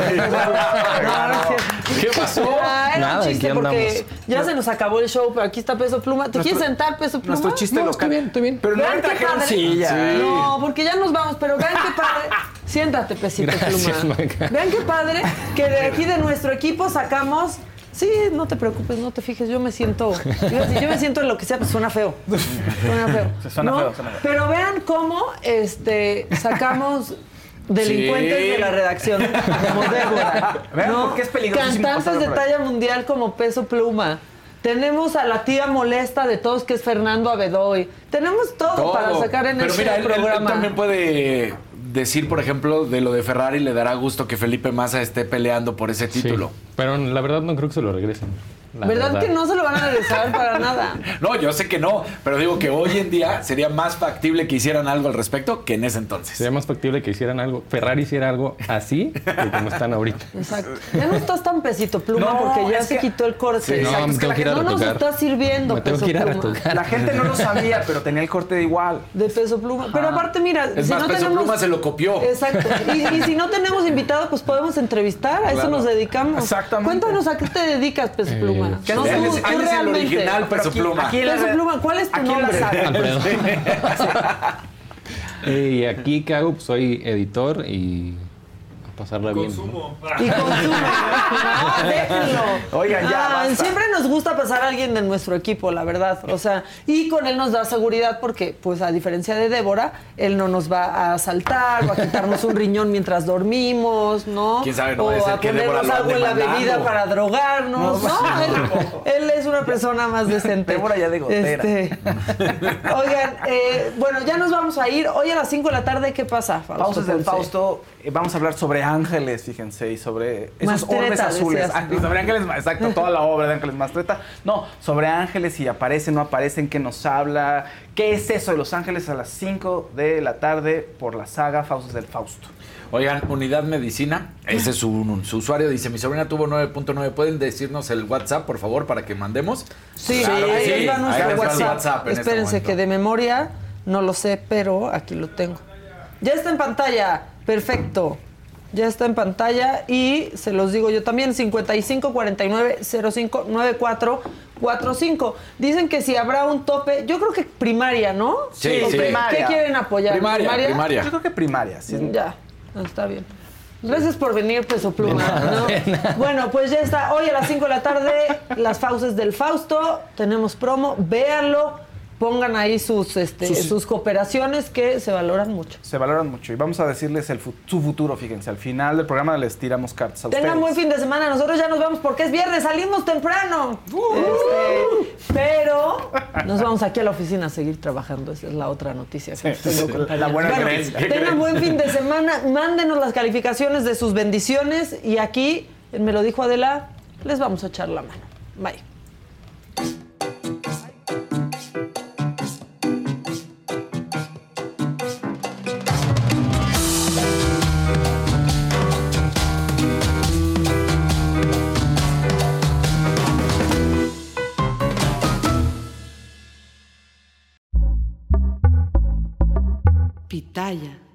¿Qué pasó? Era, era Nada, un chiste porque ya se nos acabó el show, pero aquí está Peso Pluma. ¿Te quieres sentar, Peso Pluma? Nuestro chiste No, local. estoy bien, estoy bien. Pero no qué trajeron padre. silla. No, porque ya nos vamos, pero vean qué padre. Siéntate, Pesito Gracias, Pluma. Maca. Vean qué padre que de aquí de nuestro equipo sacamos. Sí, no te preocupes, no te fijes, yo me siento. Yo, yo me siento en lo que sea, pues suena feo. Suena feo. Suena ¿no? feo, suena feo. Pero vean cómo este, sacamos delincuentes Sí. de la redacción, como Débora. Vean ¿no? es peligrosísimo Cantantes de talla mundial como Peso Pluma. Tenemos a la tía molesta de todos, que es Fernando Abedoy. Tenemos todo, Todo. para sacar en Pero este mira, él- él- él programa. también puede decir, por ejemplo, de lo de Ferrari, le dará gusto que Felipe Massa esté peleando por ese Sí, título. pero la verdad no creo que se lo regresen. La ¿Verdad, verdad. que no se lo van a regresar para nada? No, yo sé que no, pero digo que hoy en día sería más factible que hicieran algo al respecto que en ese entonces. Sería más factible que hicieran algo, Ferrari hiciera algo así que como están ahorita. Exacto. Ya no estás tan pesito pluma No, porque ya se que- quitó el corte. Sí, no, Exacto. me Es que tengo la que ir a gente no nos está sirviendo Me tengo peso que ir a pluma. La gente no lo sabía, pero tenía el corte igual. De peso pluma. Pero aparte, mira, Es si más, no Peso tenemos... Pluma se lo copió. Exacto. Y, y si no tenemos invitado, pues podemos entrevistar. A eso nos dedicamos. Exactamente. Cuéntanos a qué te dedicas, Peso Pluma. ¿qué No, haces? tú- Él es- tú él es el realmente. original Peso aquí- Pluma. aquí la Peso Pluma, ¿cuál es tu la nombre? Eh, y aquí, ¿qué hago? Pues soy editor y a pasarla bien. ¿no? Y consume. No, déjenlo. Oigan, ya, Ah, basta. siempre nos gusta pasar a alguien de nuestro equipo, la verdad. O sea, y con él nos da seguridad porque, pues a diferencia de Débora, él no nos va a asaltar o a quitarnos un riñón mientras dormimos, ¿no? ¿Quién sabe? No o a ponernos algo en la bebida para drogarnos. No, No, él, él es una persona más decente. Débora ya de gotera. Este, oigan, eh, bueno, ya nos vamos a ir. Hoy a las 5 de la tarde, ¿qué pasa, Fausto Pausas del? Fausto, eh, vamos a hablar sobre ángeles, fíjense, y sobre esos Mastreta, orbes azules. decías, Ah, ¿no? sobre ángeles, exacto, toda la obra de Ángeles Mastreta. No, sobre ángeles, si aparecen, no aparecen, qué nos habla, qué es eso de los ángeles a las 5 de la tarde por la saga Faustos del Fausto. Oigan, Unidad Medicina, ese es su, su usuario, dice, mi sobrina tuvo 9.9, ¿pueden decirnos el WhatsApp, por favor, para que mandemos? Sí, Claro sí, va ahí nuestro va el WhatsApp. WhatsApp en este Espérense que de memoria no lo sé, pero aquí lo tengo. Ya está en pantalla. Perfecto. Ya está en pantalla y se los digo yo también 55 49 05 94 45. Dicen que si habrá un tope, yo creo que primaria, ¿no? Sí, ¿O sí. qué- Primaria. ¿Qué quieren apoyar? Primaria, primaria. Yo creo que primaria, sí. Ya, está bien. Gracias por venir, Peso Pluma. ¿no? Bueno, pues ya está. Hoy a las 5 de la tarde, las fauces del Fausto. Tenemos promo. Véanlo. Pongan ahí sus, este, Sus- sus cooperaciones que se valoran mucho. Se valoran mucho y vamos a decirles el su futuro, fíjense. Al final del programa les tiramos cartas a Tengan ustedes. buen fin de semana. Nosotros ya nos vamos porque es viernes. Salimos temprano. Este, pero nos vamos aquí a la oficina a seguir trabajando. Esa es la otra noticia que Sí, sí, la buena Bueno, creencia. Tengan buen fin de semana. Mándenos las calificaciones de sus bendiciones. Y aquí, me lo dijo Adela, les vamos a echar la mano. Bye. Pitaya.